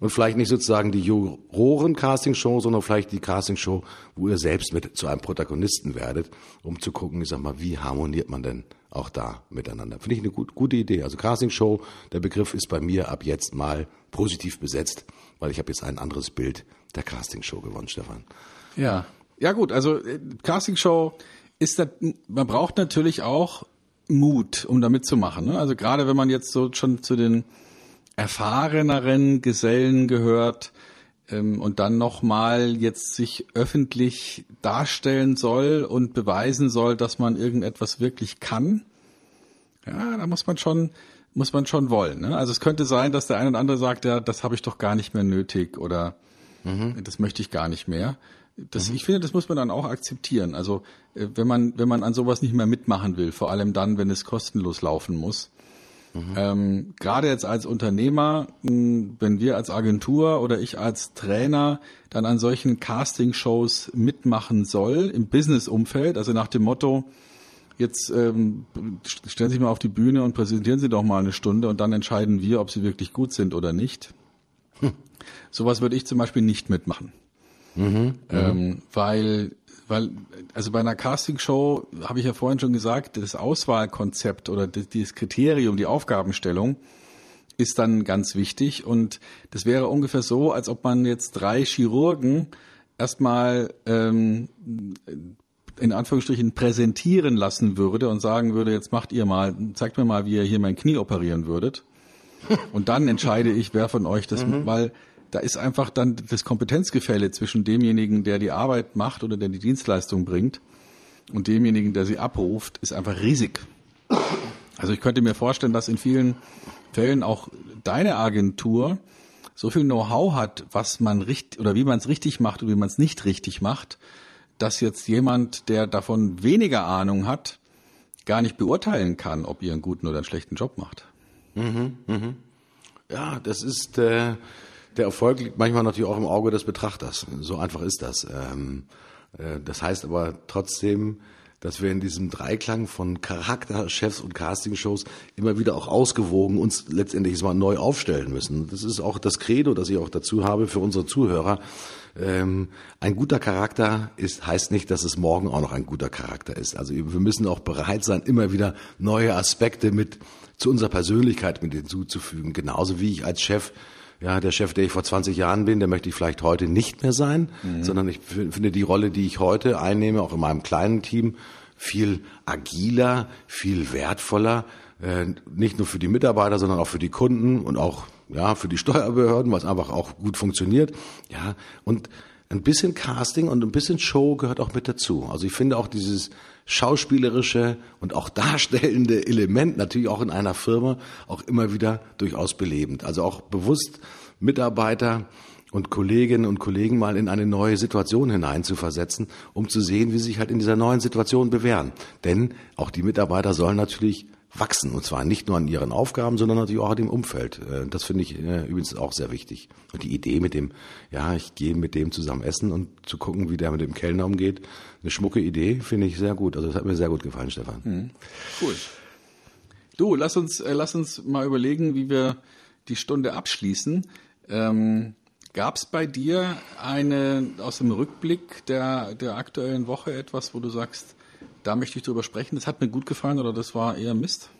und vielleicht nicht sozusagen die Juroren-Castingshow, sondern vielleicht die Castingshow, wo ihr selbst mit zu einem Protagonisten werdet, um zu gucken, ich sag mal, wie harmoniert man denn auch da miteinander. Finde ich eine gut, gute Idee. Also Castingshow, der Begriff ist bei mir ab jetzt mal positiv besetzt, weil ich habe jetzt ein anderes Bild der Castingshow gewonnen, Stefan. Ja, ja gut, also äh, Castingshow ist das, man braucht natürlich auch Mut, um da mitzumachen. Ne? Also gerade wenn man jetzt so schon zu den erfahreneren Gesellen gehört ähm, und dann nochmal jetzt sich öffentlich darstellen soll und beweisen soll, dass man irgendetwas wirklich kann, ja, da muss man schon muss man schon wollen. Ne? Also es könnte sein, dass der eine oder andere sagt, ja, das habe ich doch gar nicht mehr nötig oder mhm. das möchte ich gar nicht mehr. Das, mhm. Ich finde, das muss man dann auch akzeptieren. Also äh, wenn man, wenn man an sowas nicht mehr mitmachen will, vor allem dann, wenn es kostenlos laufen muss. Mhm. Ähm, Gerade jetzt als Unternehmer, wenn wir als Agentur oder ich als Trainer dann an solchen Casting-Shows mitmachen soll im Business-Umfeld, also nach dem Motto, jetzt ähm, stellen Sie sich mal auf die Bühne und präsentieren Sie doch mal eine Stunde und dann entscheiden wir, ob Sie wirklich gut sind oder nicht. Hm. Sowas würde ich zum Beispiel nicht mitmachen. Mhm, ähm, weil, weil, also bei einer Castingshow habe ich ja vorhin schon gesagt, das Auswahlkonzept oder das, Kriterium, die Aufgabenstellung ist dann ganz wichtig und das wäre ungefähr so, als ob man jetzt drei Chirurgen erstmal ähm, in Anführungsstrichen präsentieren lassen würde und sagen würde, jetzt macht ihr mal, zeigt mir mal, wie ihr hier mein Knie operieren würdet. Und dann entscheide ich, wer von euch das, mhm. weil da ist einfach dann das Kompetenzgefälle zwischen demjenigen, der die Arbeit macht oder der die Dienstleistung bringt und demjenigen, der sie abruft, ist einfach riesig. Also ich könnte mir vorstellen, dass in vielen Fällen auch deine Agentur so viel Know-how hat, was man richtig oder wie man es richtig macht und wie man es nicht richtig macht, dass jetzt jemand, der davon weniger Ahnung hat, gar nicht beurteilen kann, ob ihr einen guten oder einen schlechten Job macht. Mhm, mhm. Ja, das ist äh, der Erfolg liegt manchmal natürlich auch im Auge des Betrachters. So einfach ist das. Ähm, äh, das heißt aber trotzdem, dass wir in diesem Dreiklang von Charakterchefs und Castingshows immer wieder auch ausgewogen uns letztendlich mal neu aufstellen müssen. Das ist auch das Credo, das ich auch dazu habe für unsere Zuhörer. Ähm, ein guter Charakter ist, heißt nicht, dass es morgen auch noch ein guter Charakter ist. Also wir müssen auch bereit sein, immer wieder neue Aspekte mit zu unserer Persönlichkeit mit hinzuzufügen. Genauso wie ich als Chef ja, der Chef, der ich vor 20 Jahren bin, der möchte ich vielleicht heute nicht mehr sein, mhm. sondern ich finde die Rolle, die ich heute einnehme, auch in meinem kleinen Team, viel agiler, viel wertvoller, äh, nicht nur für die Mitarbeiter, sondern auch für die Kunden und auch ja für die Steuerbehörden, was einfach auch gut funktioniert. Ja, und ein bisschen Casting und ein bisschen Show gehört auch mit dazu. Also ich finde auch dieses schauspielerische und auch darstellende Element natürlich auch in einer Firma auch immer wieder durchaus belebend. Also auch bewusst Mitarbeiter und Kolleginnen und Kollegen mal in eine neue Situation hineinzuversetzen, um zu sehen, wie sie sich halt in dieser neuen Situation bewähren. Denn auch die Mitarbeiter sollen natürlich wachsen. Und zwar nicht nur an ihren Aufgaben, sondern natürlich auch an dem Umfeld. Äh, das finde ich äh, übrigens auch sehr wichtig. Und die Idee mit dem, ja, ich gehe mit dem zusammen essen und zu gucken, wie der mit dem Kellner umgeht, eine schmucke Idee, finde ich sehr gut. Also das hat mir sehr gut gefallen, Stefan. Mhm. Cool. Du, lass uns, äh, lass uns mal überlegen, wie wir die Stunde abschließen. Ähm, Gab es bei dir eine aus dem Rückblick der, der aktuellen Woche etwas, wo du sagst, da möchte ich drüber sprechen. Das hat mir gut gefallen oder das war eher Mist?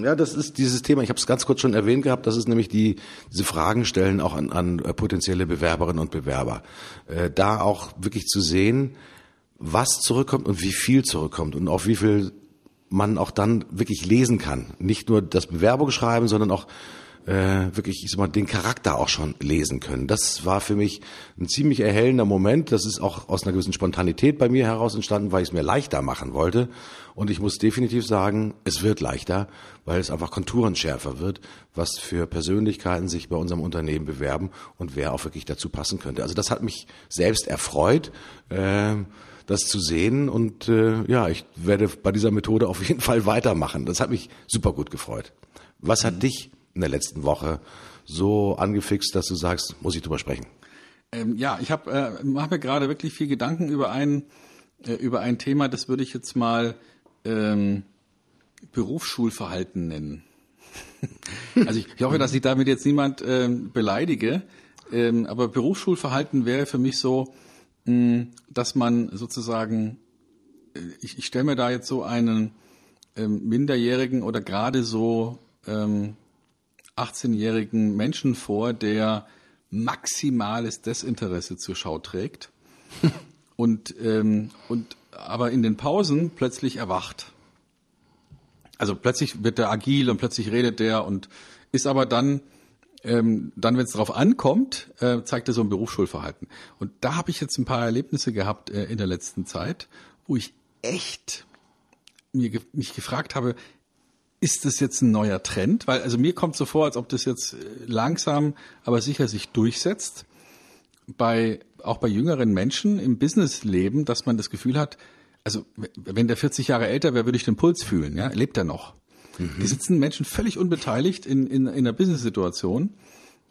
Ja, das ist dieses Thema. Ich habe es ganz kurz schon erwähnt gehabt. Das ist nämlich die diese Fragen stellen auch an, an äh, potenzielle Bewerberinnen und Bewerber. Äh, da auch wirklich zu sehen, was zurückkommt und wie viel zurückkommt und auf wie viel man auch dann wirklich lesen kann. Nicht nur das Bewerbung schreiben, sondern auch äh, wirklich ich sag mal, den Charakter auch schon lesen können. Das war für mich ein ziemlich erhellender Moment. Das ist auch aus einer gewissen Spontanität bei mir heraus entstanden, weil ich es mir leichter machen wollte. Und ich muss definitiv sagen, es wird leichter, weil es einfach konturenschärfer wird, was für Persönlichkeiten sich bei unserem Unternehmen bewerben und wer auch wirklich dazu passen könnte. Also das hat mich selbst erfreut. Äh, das zu sehen und äh, ja, ich werde bei dieser Methode auf jeden Fall weitermachen. Das hat mich super gut gefreut. Was hat dich in der letzten Woche so angefixt, dass du sagst, muss ich drüber sprechen? Ähm, ja, ich habe äh, mach mir gerade wirklich viel Gedanken über ein äh, über ein Thema, das würde ich jetzt mal ähm, Berufsschulverhalten nennen. also ich, ich, hoffe, dass ich damit jetzt niemand ähm, beleidige, ähm, aber Berufsschulverhalten wäre für mich so, mh, dass man sozusagen, äh, ich, ich stelle mir da jetzt so einen ähm, minderjährigen oder gerade so ähm, 18-jährigen Menschen vor, der maximales Desinteresse zur Schau trägt und, ähm, und aber in den Pausen plötzlich erwacht. Also plötzlich wird er agil und plötzlich redet der und ist aber dann, ähm, dann wenn es darauf ankommt, äh, zeigt er so ein Berufsschulverhalten. Und da habe ich jetzt ein paar Erlebnisse gehabt äh, in der letzten Zeit, wo ich echt mir, mich gefragt habe, ist das jetzt ein neuer Trend? Weil also mir kommt so vor, als ob das jetzt äh, langsam, aber sicher sich durchsetzt bei auch bei jüngeren Menschen im Businessleben, dass man das Gefühl hat, also wenn der 40 Jahre älter wäre, würde ich den Puls fühlen. Ja, lebt er noch? Mhm. Die sitzen Menschen völlig unbeteiligt in in, in einer Business-Situation.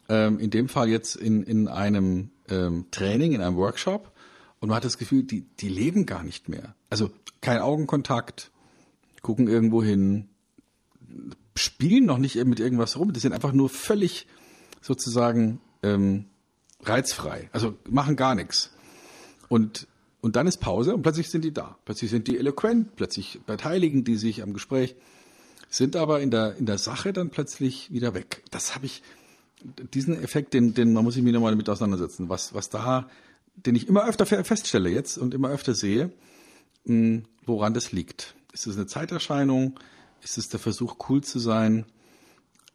Ähm, in dem Fall jetzt in in einem ähm, Training, in einem Workshop. Und man hat das Gefühl, die die leben gar nicht mehr. Also kein Augenkontakt, gucken irgendwo hin, spielen noch nicht mit irgendwas rum, die sind einfach nur völlig sozusagen ähm, reizfrei, also machen gar nichts. Und, und dann ist Pause und plötzlich sind die da. Plötzlich sind die eloquent, plötzlich beteiligen die sich am Gespräch, sind aber in der, in der Sache dann plötzlich wieder weg. Das habe ich, diesen Effekt, den, den man muss sich mir nochmal damit auseinandersetzen, was, was da, den ich immer öfter feststelle jetzt und immer öfter sehe, mh, woran das liegt. Ist es eine Zeiterscheinung? Ist es der Versuch, cool zu sein?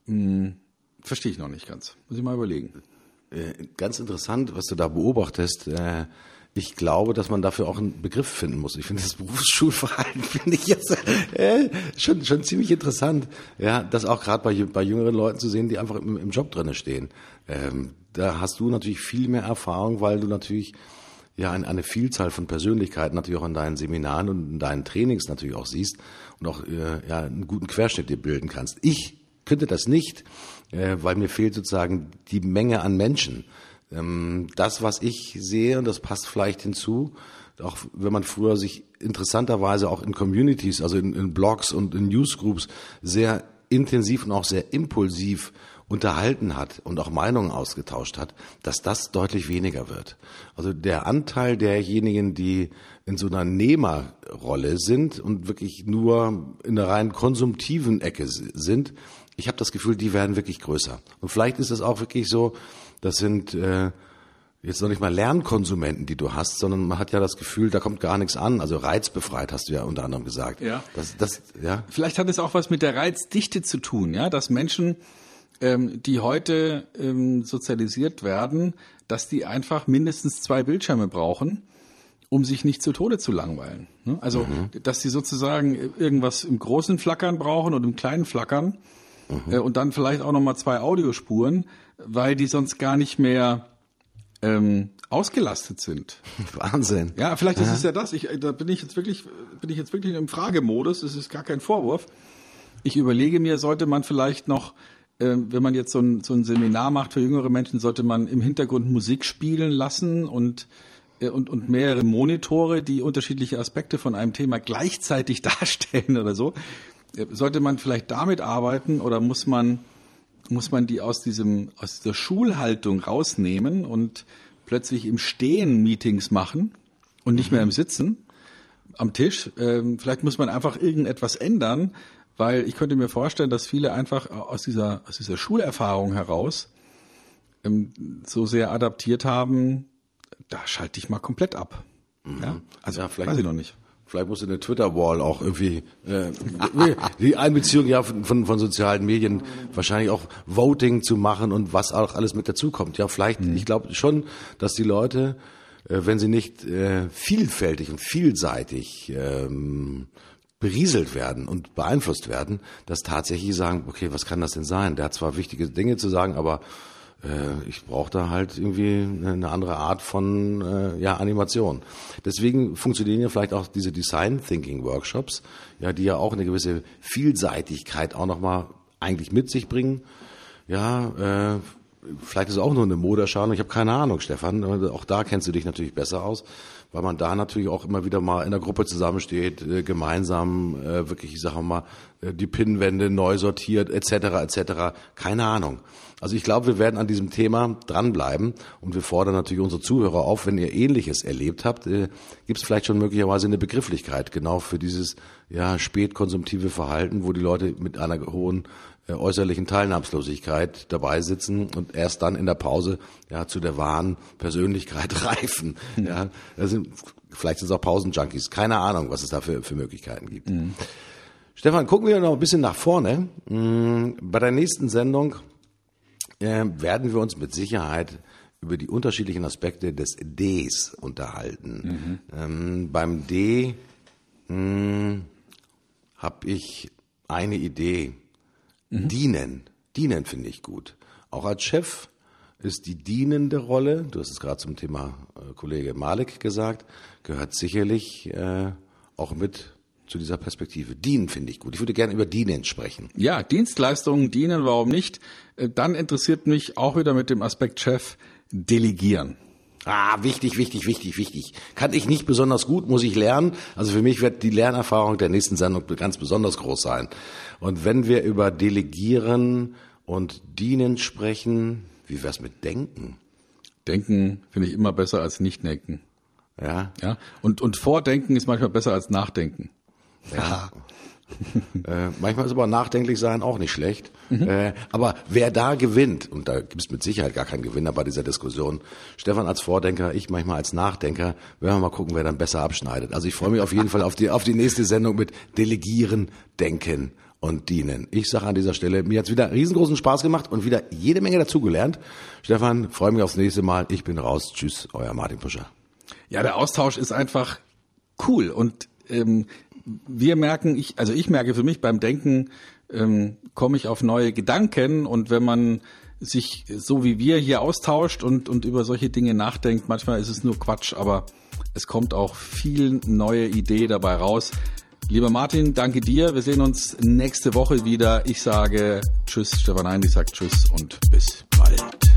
Hm, verstehe ich noch nicht ganz. Muss ich mal überlegen. Äh, ganz interessant, was du da beobachtest. Äh, ich glaube, dass man dafür auch einen Begriff finden muss. Ich finde das Berufsschulverhalten finde ich jetzt äh, schon schon ziemlich interessant. Ja, das auch gerade bei bei jüngeren Leuten zu sehen, die einfach im, im Job drinne stehen. Ähm, da hast du natürlich viel mehr Erfahrung, weil du natürlich ja eine Vielzahl von Persönlichkeiten natürlich auch in deinen Seminaren und in deinen Trainings natürlich auch siehst und auch äh, ja, einen guten Querschnitt dir bilden kannst. Ich könnte das nicht, äh, weil mir fehlt sozusagen die Menge an Menschen. Ähm, das, was ich sehe, und das passt vielleicht hinzu, auch wenn man früher sich interessanterweise auch in Communities, also in, in Blogs und in Newsgroups sehr intensiv und auch sehr impulsiv unterhalten hat und auch Meinungen ausgetauscht hat, dass das deutlich weniger wird. Also der Anteil derjenigen, die in so einer Nehmerrolle sind und wirklich nur in der rein konsumtiven Ecke sind, ich habe das Gefühl, die werden wirklich größer. Und vielleicht ist es auch wirklich so, das sind äh, jetzt noch nicht mal Lernkonsumenten, die du hast, sondern man hat ja das Gefühl, da kommt gar nichts an. Also reizbefreit hast du ja unter anderem gesagt. Ja. Das, das, ja. Vielleicht hat es auch was mit der Reizdichte zu tun, ja, dass Menschen, ähm, die heute ähm, sozialisiert werden, dass die einfach mindestens zwei Bildschirme brauchen, um sich nicht zu Tode zu langweilen. Ne? Also, mhm. dass sie sozusagen irgendwas im großen Flackern brauchen und im kleinen Flackern mhm. äh, und dann vielleicht auch nochmal zwei Audiospuren, weil die sonst gar nicht mehr ähm, ausgelastet sind. Wahnsinn. Ja, vielleicht ist es ja das. Ich, da bin ich jetzt wirklich, bin ich jetzt wirklich im Fragemodus. Das ist gar kein Vorwurf. Ich überlege mir, sollte man vielleicht noch, äh, wenn man jetzt so ein, so ein Seminar macht für jüngere Menschen, sollte man im Hintergrund Musik spielen lassen und äh, und, und mehrere Monitore, die unterschiedliche Aspekte von einem Thema gleichzeitig darstellen oder so. Äh, sollte man vielleicht damit arbeiten oder muss man muss man die aus diesem, aus dieser Schulhaltung rausnehmen und plötzlich im Stehen Meetings machen und nicht mehr im Sitzen am Tisch. Ähm, vielleicht muss man einfach irgendetwas ändern, weil ich könnte mir vorstellen, dass viele einfach aus dieser, aus dieser Schulerfahrung heraus ähm, so sehr adaptiert haben, da schalte ich mal komplett ab. Mhm. Ja? Also ja, vielleicht weiß ich noch nicht. Vielleicht muss eine Twitter-Wall auch irgendwie äh, die Einbeziehung ja von, von, von sozialen Medien wahrscheinlich auch Voting zu machen und was auch alles mit dazukommt. Ja, vielleicht, mhm. ich glaube schon, dass die Leute, äh, wenn sie nicht äh, vielfältig und vielseitig ähm, berieselt werden und beeinflusst werden, dass tatsächlich sagen, okay, was kann das denn sein? Der hat zwar wichtige Dinge zu sagen, aber äh, ich brauche da halt irgendwie eine andere Art von äh, ja, Animation. Deswegen funktionieren ja vielleicht auch diese Design Thinking Workshops, ja, die ja auch eine gewisse Vielseitigkeit auch nochmal eigentlich mit sich bringen. Ja, äh, vielleicht ist es auch nur eine Moderschale. Ich habe keine Ahnung, Stefan. Auch da kennst du dich natürlich besser aus, weil man da natürlich auch immer wieder mal in der Gruppe zusammensteht, äh, gemeinsam äh, wirklich, ich sage mal, die Pinnwände neu sortiert, etc. etc. Keine Ahnung. Also ich glaube, wir werden an diesem Thema dranbleiben und wir fordern natürlich unsere Zuhörer auf, wenn ihr Ähnliches erlebt habt, äh, gibt es vielleicht schon möglicherweise eine Begrifflichkeit genau für dieses ja spätkonsumtive Verhalten, wo die Leute mit einer hohen äh, äußerlichen Teilnahmslosigkeit dabei sitzen und erst dann in der Pause ja zu der wahren Persönlichkeit reifen. Mhm. Ja, das sind, vielleicht sind es auch Pausenjunkies. Keine Ahnung, was es da für, für Möglichkeiten gibt. Mhm. Stefan, gucken wir noch ein bisschen nach vorne. Mm, bei der nächsten Sendung äh, werden wir uns mit Sicherheit über die unterschiedlichen Aspekte des Ds unterhalten. Mhm. Ähm, beim D hm, habe ich eine Idee. Mhm. Dienen. Dienen finde ich gut. Auch als Chef ist die dienende Rolle, du hast es gerade zum Thema äh, Kollege Malik gesagt, gehört sicherlich äh, auch mit zu dieser Perspektive. Dienen finde ich gut. Ich würde gerne über Dienen sprechen. Ja, Dienstleistungen, dienen, warum nicht? Äh, dann interessiert mich auch wieder mit dem Aspekt Chef Delegieren. Ah, wichtig, wichtig, wichtig, wichtig. Kann ich nicht besonders gut, muss ich lernen. Also für mich wird die Lernerfahrung der nächsten Sendung ganz besonders groß sein. Und wenn wir über Delegieren und Dienen sprechen, wie wär's mit Denken? Denken finde ich immer besser als nicht denken. Ja. Ja. Und, und Vordenken ist manchmal besser als Nachdenken. Ja. äh, manchmal ist aber nachdenklich sein auch nicht schlecht. Mhm. Äh, aber wer da gewinnt, und da gibt es mit Sicherheit gar keinen Gewinner bei dieser Diskussion, Stefan als Vordenker, ich manchmal als Nachdenker, werden wir mal gucken, wer dann besser abschneidet. Also ich freue mich auf jeden Fall auf die, auf die nächste Sendung mit Delegieren, Denken und Dienen. Ich sage an dieser Stelle, mir hat's wieder riesengroßen Spaß gemacht und wieder jede Menge dazugelernt. Stefan, freue mich aufs nächste Mal. Ich bin raus. Tschüss, euer Martin Puscher. Ja, der Austausch ist einfach cool und ähm, wir merken, ich, also ich merke für mich beim Denken, ähm, komme ich auf neue Gedanken und wenn man sich so wie wir hier austauscht und, und über solche Dinge nachdenkt, manchmal ist es nur Quatsch, aber es kommt auch viel neue Idee dabei raus. Lieber Martin, danke dir. Wir sehen uns nächste Woche wieder. Ich sage Tschüss, Stefan Heinrich sagt Tschüss und bis bald.